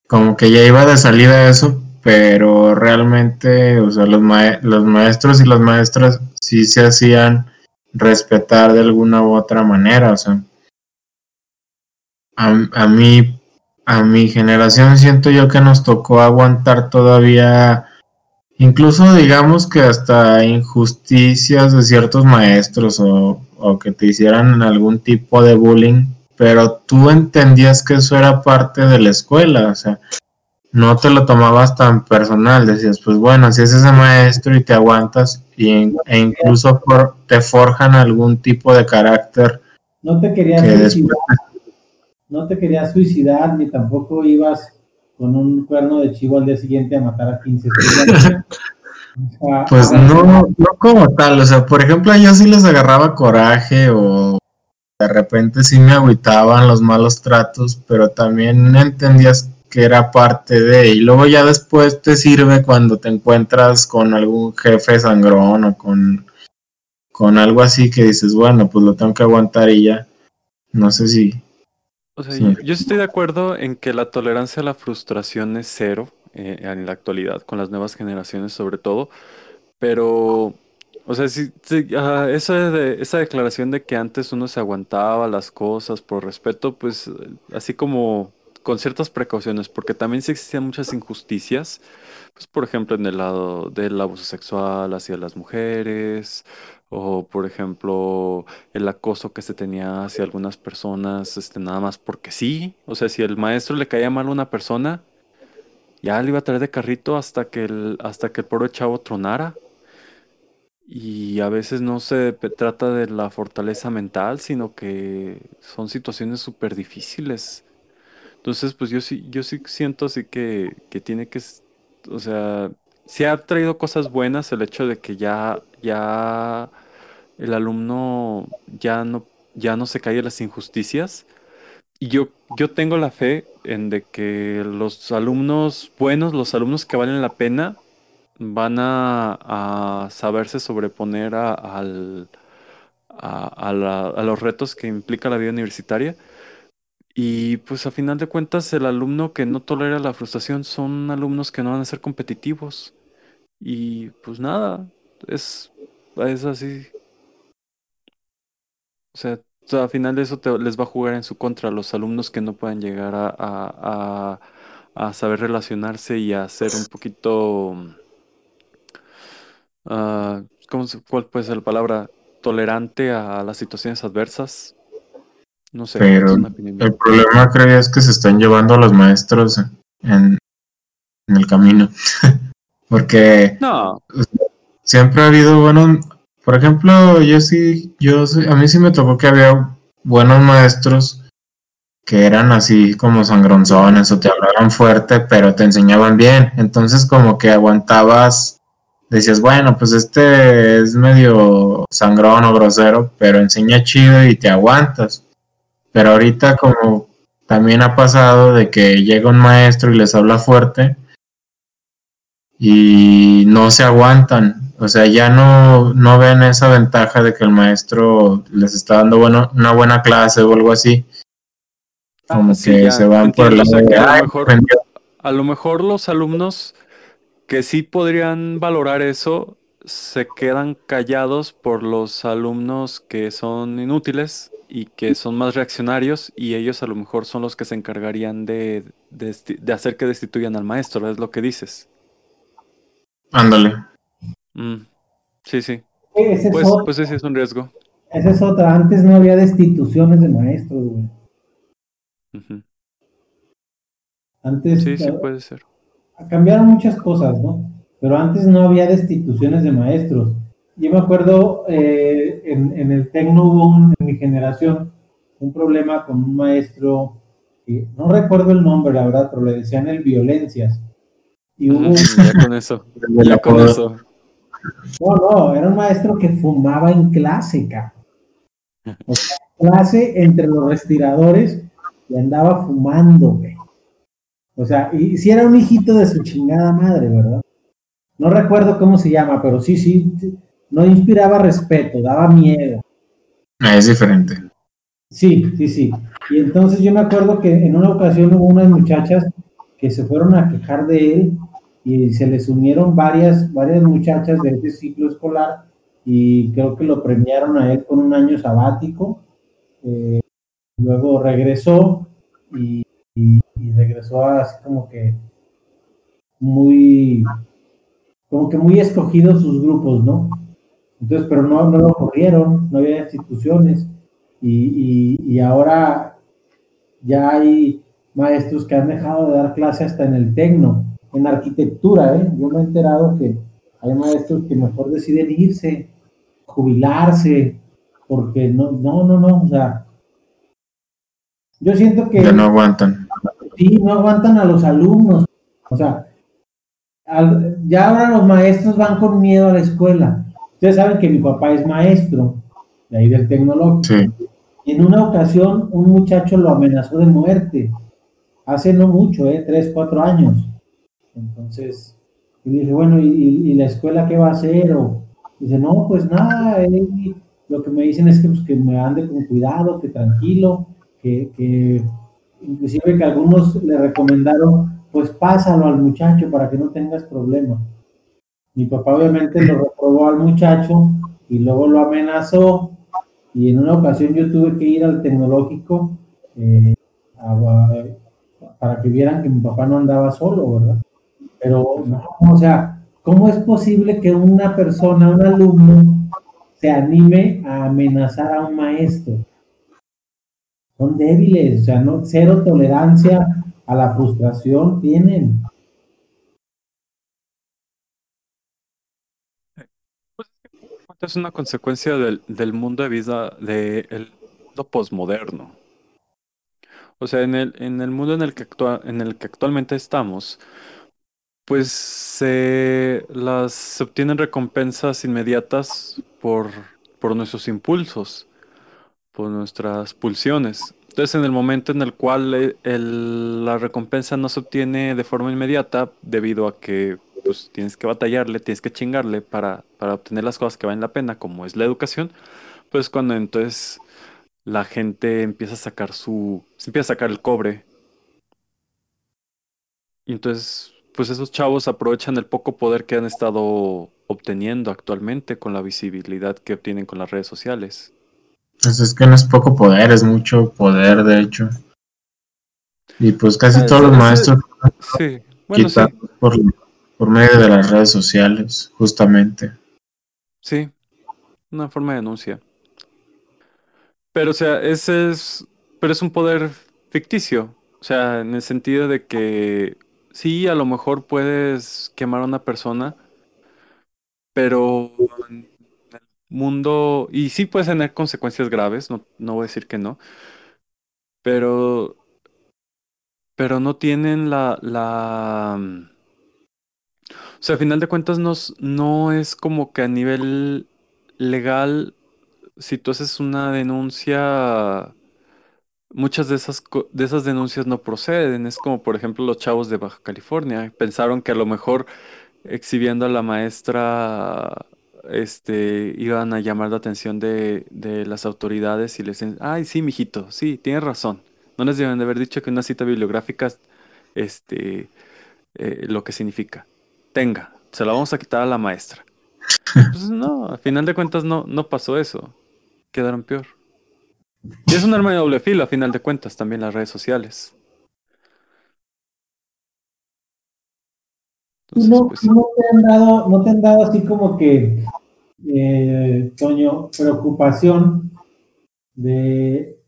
como que ya iba de salida eso, pero realmente, o sea, los, maestros y las maestras sí se hacían respetar de alguna u otra manera, o sea, a, mí a mi generación siento yo que nos tocó aguantar todavía, incluso digamos que hasta injusticias de ciertos maestros o, que te hicieran algún tipo de bullying, pero tú entendías que eso era parte de la escuela, o sea, no te lo tomabas tan personal, decías, pues bueno, si es ese maestro y te aguantas y, e incluso te forjan algún tipo de carácter.
No te querías no te querías suicidar ni tampoco ibas con un cuerno de chivo al día siguiente a matar a 15
Pues no, no como tal, o sea, por ejemplo, yo sí les agarraba coraje o de repente sí me agüitaban los malos tratos, pero también entendías que era parte de, y luego ya después te sirve cuando te encuentras con algún jefe sangrón o con, con algo así que dices, bueno, pues lo tengo que aguantar y ya. No sé si,
o sea, yo, estoy de acuerdo en que la tolerancia a la frustración es cero eh, en la actualidad, con las nuevas generaciones sobre todo, pero, o sea, si, esa, de, esa declaración de que antes uno se aguantaba las cosas por respeto, pues así como con ciertas precauciones, porque también sí existían muchas injusticias, pues por ejemplo en el lado del abuso sexual hacia las mujeres, o por ejemplo el acoso que se tenía hacia algunas personas, este, nada más porque sí, o sea, si el maestro le caía mal a una persona, ya le iba a traer de carrito hasta que el, hasta que el pobre chavo tronara. Y a veces no se trata de la fortaleza mental, sino que son situaciones súper difíciles. Entonces, pues yo sí, yo sí siento así que, que tiene que, o sea, se ha traído cosas buenas el hecho de que ya, ya el alumno ya no, ya no se cae en las injusticias. Y yo, yo tengo la fe en de que los alumnos buenos, los alumnos que valen la pena, van a, saberse sobreponer a, al, a, los retos que implica la vida universitaria. Y pues a final de cuentas el alumno que no tolera la frustración son alumnos que no van a ser competitivos. Y pues nada, es, es así. O sea, al final de eso les va a jugar en su contra a los alumnos que no puedan llegar a, saber relacionarse y a ser un poquito, uh, ¿cómo ¿cuál puede ser la palabra? Tolerante a las situaciones adversas. No sé,
Pero el problema creo es que se están llevando a los maestros en, en el camino. Porque
No,
siempre ha habido buenos, por ejemplo, yo sí, yo a mí sí me tocó que había buenos maestros que eran así como sangronzones o te hablaban fuerte, pero te enseñaban bien. Entonces como que aguantabas, decías, bueno, pues este es medio sangrón o grosero, pero enseña chido y te aguantas. Pero ahorita como también ha pasado de que llega un maestro y les habla fuerte y no se aguantan. O sea, ya no, no ven esa ventaja de que el maestro les está dando bueno, una buena clase o algo así. Como
Ah, sí,
que
ya,
se van por
o sea, que a lo
"Ay,
mejor-
aprendió".
a lo mejor los alumnos que sí podrían valorar eso se quedan callados por los alumnos que son inútiles y que son más reaccionarios y ellos a lo mejor son los que se encargarían de, de hacer que destituyan al maestro, es lo que dices.
Ándale.
Mm, Sí, sí.
Ese es,
Pues, pues ese es un riesgo.
esa es otra. Antes no había destituciones de maestros, güey. Antes
Sí, sí puede ser.
Cambiaron muchas cosas, ¿no? Pero antes no había destituciones de maestros. Yo me acuerdo, eh, en, en el Tecno hubo un- en mi generación un problema con un maestro, que no recuerdo el nombre, la verdad, pero le decían el violencias. Y hubo,
Ujú, Ya con eso. Ya con eso.
no, no, era un maestro que fumaba en clase, cabrón. O sea, clase entre los respiradores y andaba fumando. O sea, y si era un hijito de su chingada madre, ¿verdad? No recuerdo cómo se llama, pero sí, sí, no inspiraba respeto, daba miedo.
Ah, Es diferente.
Sí, sí, sí. Y entonces yo me acuerdo que en una ocasión hubo unas muchachas que se fueron a quejar de él y se les unieron varias, varias muchachas de ese ciclo escolar y creo que lo premiaron a él con un año sabático. Eh, luego regresó y, y- y regresó así como que muy, como que muy escogidos sus grupos, ¿no? Entonces, pero no, no lo corrieron, no había instituciones y, y- ahora ya hay maestros que han dejado de dar clase hasta en el tecno, en arquitectura, ¿eh? Yo me he enterado que hay maestros que mejor deciden irse, jubilarse, porque no, no, no, no, o sea, yo siento que
Ya no aguantan.
Sí, no aguantan a los alumnos, o sea, al- ya ahora los maestros van con miedo a la escuela. Ustedes saben que mi papá es maestro, de ahí del tecnológico.
Sí.
Y en una ocasión un muchacho lo amenazó de muerte. Hace no mucho, ¿eh? Tres, cuatro años. Entonces, y dije, bueno, ¿y, y- y la escuela qué va a hacer? O, dice, no, pues nada, eh, lo que me dicen es que, pues, que me ande con cuidado, que tranquilo, que, que inclusive que algunos le recomendaron, pues pásalo al muchacho para que no tengas problemas. Mi papá obviamente lo reprobó al muchacho y luego lo amenazó y en una ocasión yo tuve que ir al tecnológico eh, para que vieran que mi papá no andaba solo, ¿verdad? Pero, o sea, ¿cómo es posible que una persona, un alumno, se anime a amenazar a un maestro? Son débiles, o sea, no, cero tolerancia a la frustración tienen.
Es una consecuencia del, del mundo de vida del mundo posmoderno. O sea, en el, en el mundo en el que actua- en el que actualmente estamos, pues se las obtienen recompensas inmediatas por, por nuestros impulsos, por nuestras pulsiones. Entonces, en el momento en el cual eh, el- la recompensa no se obtiene de forma inmediata, debido a que pues, tienes que batallarle, tienes que chingarle para, para obtener las cosas que valen la pena, como es la educación, pues cuando entonces la gente empieza a sacar su, se empieza a sacar el cobre. Y entonces, pues esos chavos aprovechan el poco poder que han estado obteniendo actualmente con la visibilidad que obtienen con las redes sociales.
Pues es que no es poco poder, es mucho poder, de hecho. Y pues casi
Ah,
todos los maestros
Sí, bueno, sí,
por, por medio de las redes sociales, justamente.
sí, una forma de denuncia. Pero, o sea, ese es pero es un poder ficticio. O sea, en el sentido de que sí, a lo mejor puedes quemar a una persona, pero mundo, y sí puedes tener consecuencias graves, no, no voy a decir que no, pero, pero no tienen la, la, o sea, a final de cuentas no, no es como que a nivel legal, si tú haces una denuncia, muchas de esas, de esas denuncias no proceden. Es como, por ejemplo, los chavos de Baja California. Pensaron que a lo mejor exhibiendo a la maestra, este, iban a llamar la atención de, de las autoridades y les dicen, ay, sí, mijito, sí, tienes razón. No les deben de haber dicho que una cita bibliográfica, este, eh, lo que significa. Tenga, se la vamos a quitar a la maestra. Pues no, al final de cuentas no, no pasó eso. Quedaron peor. Y es un arma de doble filo, a final de cuentas, también las redes sociales. Entonces,
no,
pues,
no te han dado, no te han dado así como que, eh, Toño, preocupación de,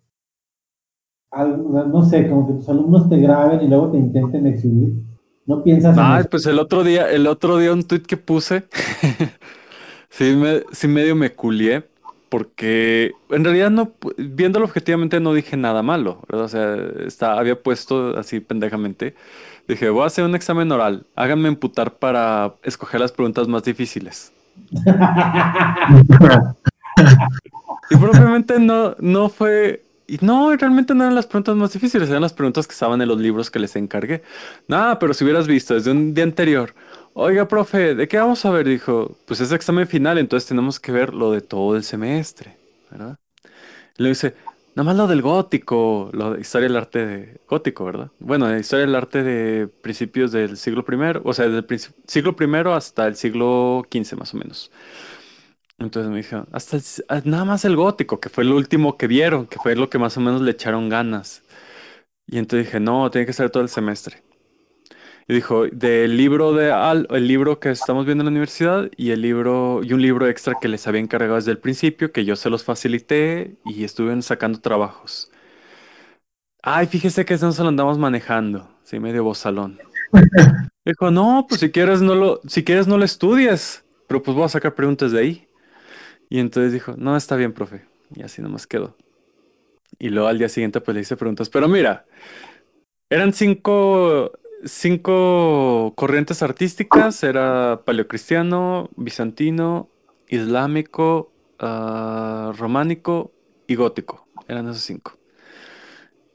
algo, no sé, como que tus alumnos te graben y luego te intenten exhibir? ¿No piensas en
Ay,
eso?
pues el otro día, el otro día un tweet que puse, sí, me, sí medio me culié, porque en realidad no, viéndolo objetivamente no dije nada malo, ¿verdad? O sea, está, había puesto así pendejamente, dije, voy a hacer un examen oral, háganme emputar para escoger las preguntas más difíciles. Y probablemente no, no fue. Y no, realmente no eran las preguntas más difíciles, eran las preguntas que estaban en los libros que les encargué. Nada, pero si hubieras visto desde un día anterior, oiga, profe, ¿de qué vamos a ver? Dijo, pues es examen final, entonces tenemos que ver lo de todo el semestre, ¿verdad? Le dice, nada más lo del gótico, lo de historia del arte gótico, ¿verdad? Bueno, de historia del arte de principios del siglo primero, o sea, del siglo primero hasta el siglo XV más o menos. Entonces me dijeron, hasta nada más el gótico, que fue el último que vieron, que fue lo que más o menos le echaron ganas. Y entonces dije, no, tiene que ser todo el semestre. Y dijo, del libro de Al, el libro que estamos viendo en la universidad y el libro, y un libro extra que les había encargado desde el principio, que yo se los facilité y estuvieron sacando trabajos. Ay, fíjese que eso no se lo andamos manejando, sí, medio bozalón. Dijo, no, pues si quieres no lo, si quieres no lo estudies, pero pues voy a sacar preguntas de ahí. Y entonces dijo, no, está bien, profe. Y así nomás quedó. Y luego al día siguiente pues le hice preguntas. Pero mira, eran cinco, cinco corrientes artísticas. Era paleocristiano, bizantino, islámico, ah, románico y gótico. Eran esos cinco.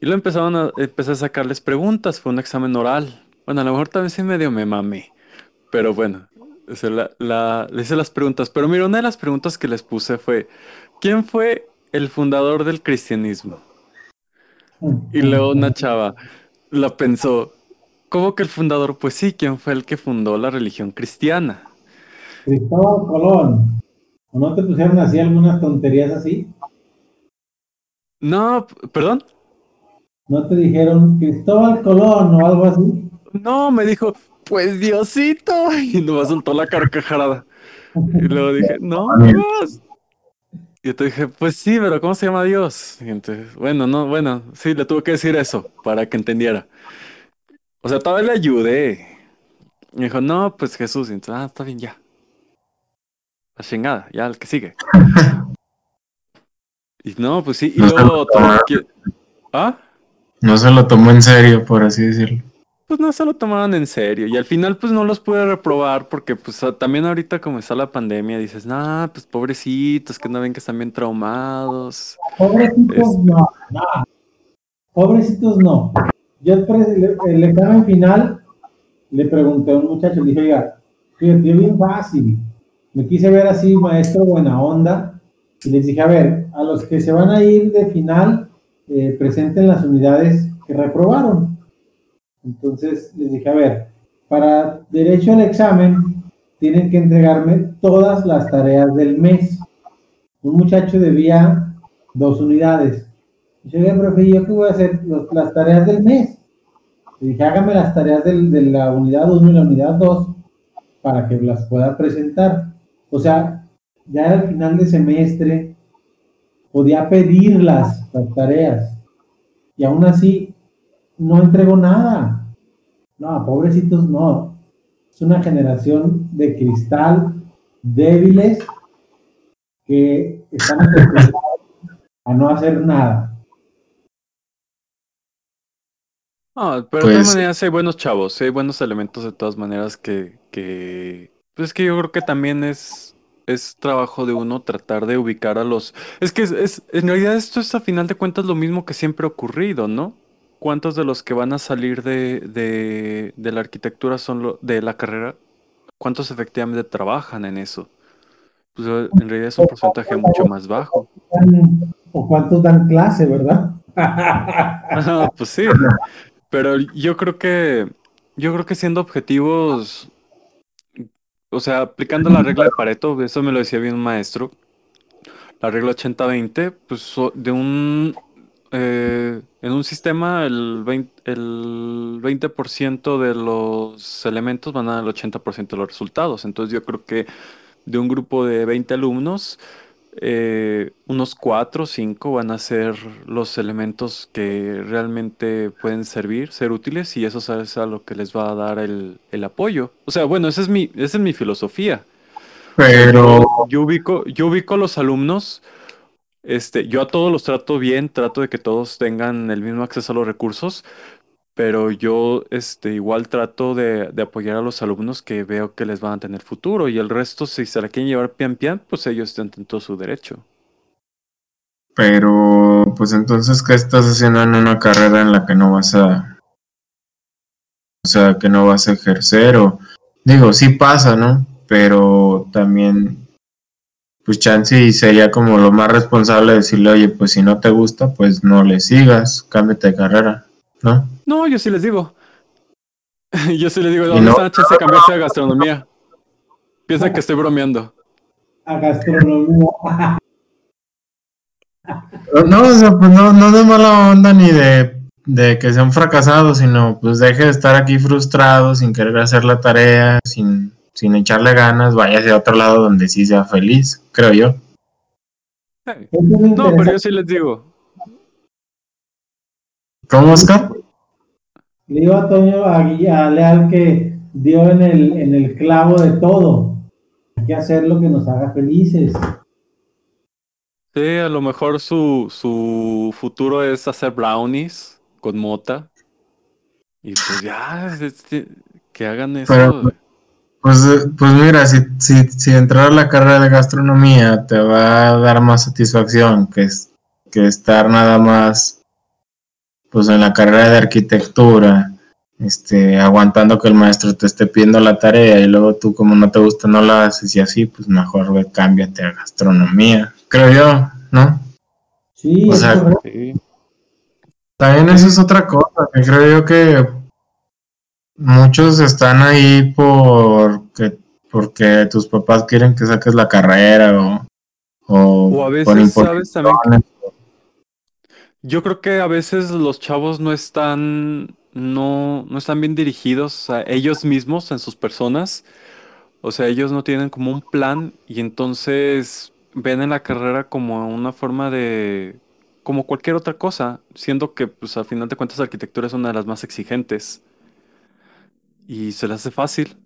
Y luego empezaron a, empecé a sacarles preguntas. Fue un examen oral. Bueno, a lo mejor también medio me mamé. Pero bueno, la- le hice las preguntas. Pero mira, una de las preguntas que les puse fue, ¿quién fue el fundador del cristianismo? Y luego una chava la pensó, ¿cómo que el fundador? Pues sí, ¿quién fue el que fundó la religión cristiana?
Cristóbal Colón. ¿O no te pusieron así algunas tonterías así?
No, perdón.
¿No te dijeron Cristóbal Colón o algo así?
No, me dijo, pues Diosito. Y no soltó la carcajada. Y luego dije, no, Dios. Y te dije, pues sí, pero ¿cómo se llama Dios? Y entonces, bueno, no, bueno, sí, le tuve que decir eso para que entendiera. O sea, todavía le ayudé. Y me dijo, no, pues Jesús. Y entonces, ah, está bien, ya. La chingada, ya, el que sigue. Y no, pues sí, y
No
luego que- ¿Ah?
No se lo tomó en serio, por así decirlo.
Pues no se lo tomaban en serio. Y al final, pues no los pude reprobar porque, pues también ahorita como está la pandemia, dices, nah, pues pobrecitos, que no ven que están bien traumados.
Pobrecitos
Es-
no, no. Pobrecitos no. Yo el, examen final le pregunté a un muchacho, le dije, oiga, fíjate, yo bien fácil. Me quise ver así, maestro, buena onda. Y les dije, a ver, a los que se van a ir de final, eh, presenten las unidades que reprobaron. Entonces les dije, a ver, para derecho al examen, tienen que entregarme todas las tareas del mes. Un muchacho debía dos unidades. Y yo, "Oiga, profe, ¿y ¿yo qué voy a hacer? Las tareas del mes. Le dije, hágame las tareas del- de la unidad 1 y la unidad 2 para que las pueda presentar. O sea, ya al final de semestre podía pedirlas, las tareas. y aún así no entregó nada. No, pobrecitos no. Es una generación de cristal débiles que están acostumbrados a no hacer nada.
No, pero de todas maneras hay buenos chavos, hay buenos elementos de todas maneras que, que... Pues es que yo creo que también es, es trabajo de uno tratar de ubicar a los... Es que es, es, en realidad esto es a final de cuentas lo mismo que siempre ha ocurrido, ¿no? ¿Cuántos de los que van a salir de, de, de la arquitectura son lo, de la carrera? ¿Cuántos efectivamente trabajan en eso? Pues en realidad es un porcentaje mucho más bajo.
¿O cuántos dan clase, verdad?
pues sí. Pero yo creo que, yo creo que siendo objetivos, o sea, aplicando la regla de Pareto, eso me lo decía bien un maestro, la regla 80-20, pues de un, eh, en un sistema el 20%, el 20 de los elementos van a dar el 80% de los resultados. Entonces yo creo que de un grupo de 20 alumnos, eh, unos cuatro o cinco van a ser los elementos que realmente pueden servir, ser útiles, y eso es a lo que les va a dar el, apoyo. O sea, bueno, esa es mi, esa es mi filosofía.
Pero
yo, ubico, yo ubico a los alumnos, este, yo a todos los trato bien, trato de que todos tengan el mismo acceso a los recursos, pero yo este, igual trato de, apoyar a los alumnos que veo que les van a tener futuro y el resto, si se la quieren llevar pian pian, pues ellos están en todo su derecho.
Pero, pues entonces, ¿qué estás haciendo en una carrera en la que no vas a... O sea, que no vas a ejercer o... Digo, sí pasa, ¿no? Pero también, pues chance sería como lo más responsable decirle, oye, pues si no te gusta, pues no le sigas, cámbiate de carrera. ¿no?
No, yo sí les digo. yo sí les digo, ¿dónde no? está chance cambiarse a gastronomía? Piensa que estoy bromeando.
A gastronomía.
no, o sea, pues no, no de mala onda ni de, de que sean fracasados, sino pues deje de estar aquí frustrado, sin querer hacer la tarea, sin, sin echarle ganas, vaya hacia otro lado donde sí sea feliz, creo yo.
No, pero yo sí les digo,
¿Cómo, Oscar?
Le digo a Toño, a, Leal que dio en el, en el clavo de todo. Hay que hacer lo que nos haga felices.
Sí, a lo mejor su, su futuro es hacer brownies con mota. Y pues ya, este, que hagan eso.
pues, pues mira, si, si, si entrar a la carrera de gastronomía te va a dar más satisfacción que, que estar nada más pues en la carrera de arquitectura, este, aguantando que el maestro te esté pidiendo la tarea y luego tú como no te gusta no la haces y así, pues mejor ve, cámbiate a gastronomía, creo yo, ¿no?
Sí, o sea,
también eso es otra cosa, que creo yo que muchos están ahí porque, porque tus papás quieren que saques la carrera o,
o, a veces, ¿sabes? También yo creo que a veces los chavos no están, no, no están bien dirigidos a ellos mismos, en sus personas. O sea, ellos no tienen como un plan y entonces ven en la carrera como una forma de, como cualquier otra cosa, siendo que pues al final de cuentas la arquitectura es una de las más exigentes y se les hace fácil.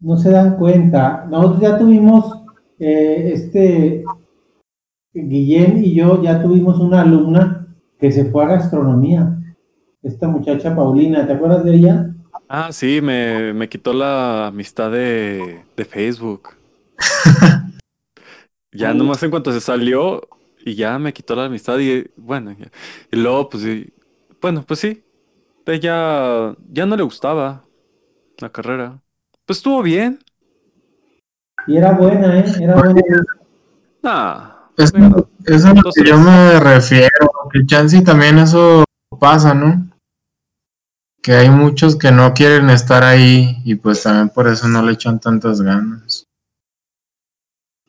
No se dan cuenta. Nosotros ya tuvimos eh, este Guillén y yo ya tuvimos una alumna que se fue a gastronomía. Esta muchacha Paulina, ¿te acuerdas de ella?
Ah, sí, me, quitó la amistad de, Facebook. ya nomás en cuanto se salió y ya me quitó la amistad y bueno, y luego pues bueno, pues sí, ella ya no le gustaba la carrera. Pues estuvo bien.
Y era buena, ¿eh? Era buena.
Ah,
es, lo que yo me refiero, que chance también eso pasa, ¿no? Que hay muchos que no quieren estar ahí y pues también por eso no le echan tantas ganas.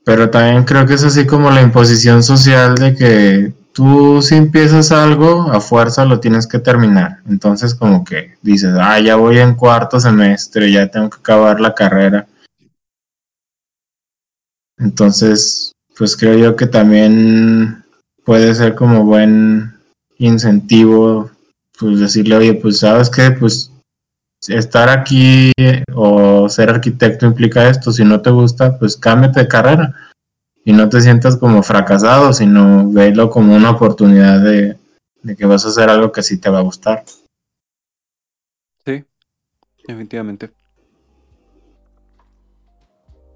Pero también creo que es así como la imposición social de que tú si empiezas algo, a fuerza lo tienes que terminar. Entonces como que dices, ah, ya voy en cuarto semestre, ya tengo que acabar la carrera. Entonces, pues creo yo que también puede ser como buen incentivo, pues decirle, oye, pues sabes que, pues estar aquí o ser arquitecto implica esto, si no te gusta, pues cámbiate de carrera y no te sientas como fracasado, sino velo como una oportunidad de, de que vas a hacer algo que sí te va a gustar.
Sí, definitivamente.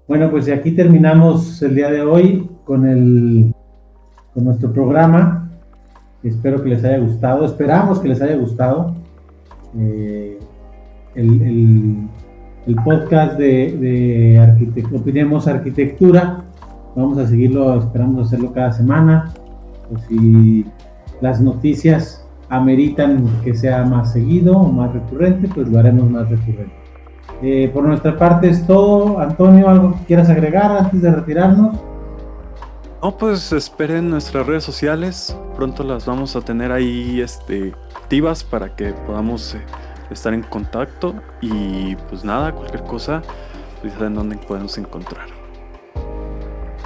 Bueno, pues aquí terminamos el día de hoy con el con nuestro programa. Espero que les haya gustado, esperamos que les haya gustado. Eh, el, podcast de, de Opinemos Arquitectura. Vamos a seguirlo, esperamos hacerlo cada semana. Pues si las noticias ameritan que sea más seguido o más recurrente, pues lo haremos más recurrente. Eh, por nuestra parte es todo. Antonio, ¿algo que quieras agregar antes de retirarnos?
No, pues esperen nuestras redes sociales. Pronto las vamos a tener ahí este, activas para que podamos eh, estar en contacto. Y pues nada, cualquier cosa, pues saben dónde podemos encontrar.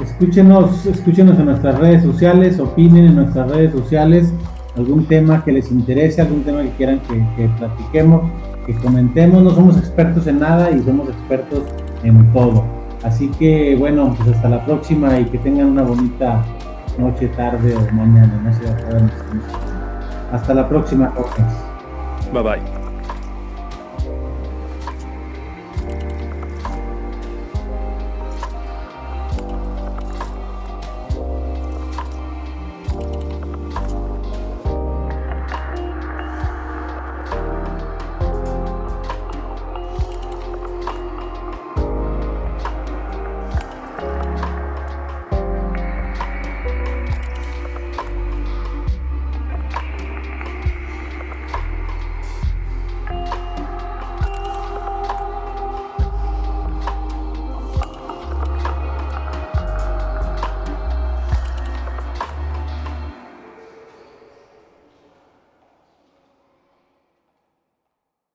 Escúchenos, escúchenos en nuestras redes sociales, opinen en nuestras redes sociales algún tema que les interese, algún tema que quieran que, que platiquemos, que comentemos. No somos expertos en nada y somos expertos en todo. Así que bueno, pues hasta la próxima y que tengan una bonita noche, tarde o mañana. No sé, hasta la próxima, Jorge.
Bye bye.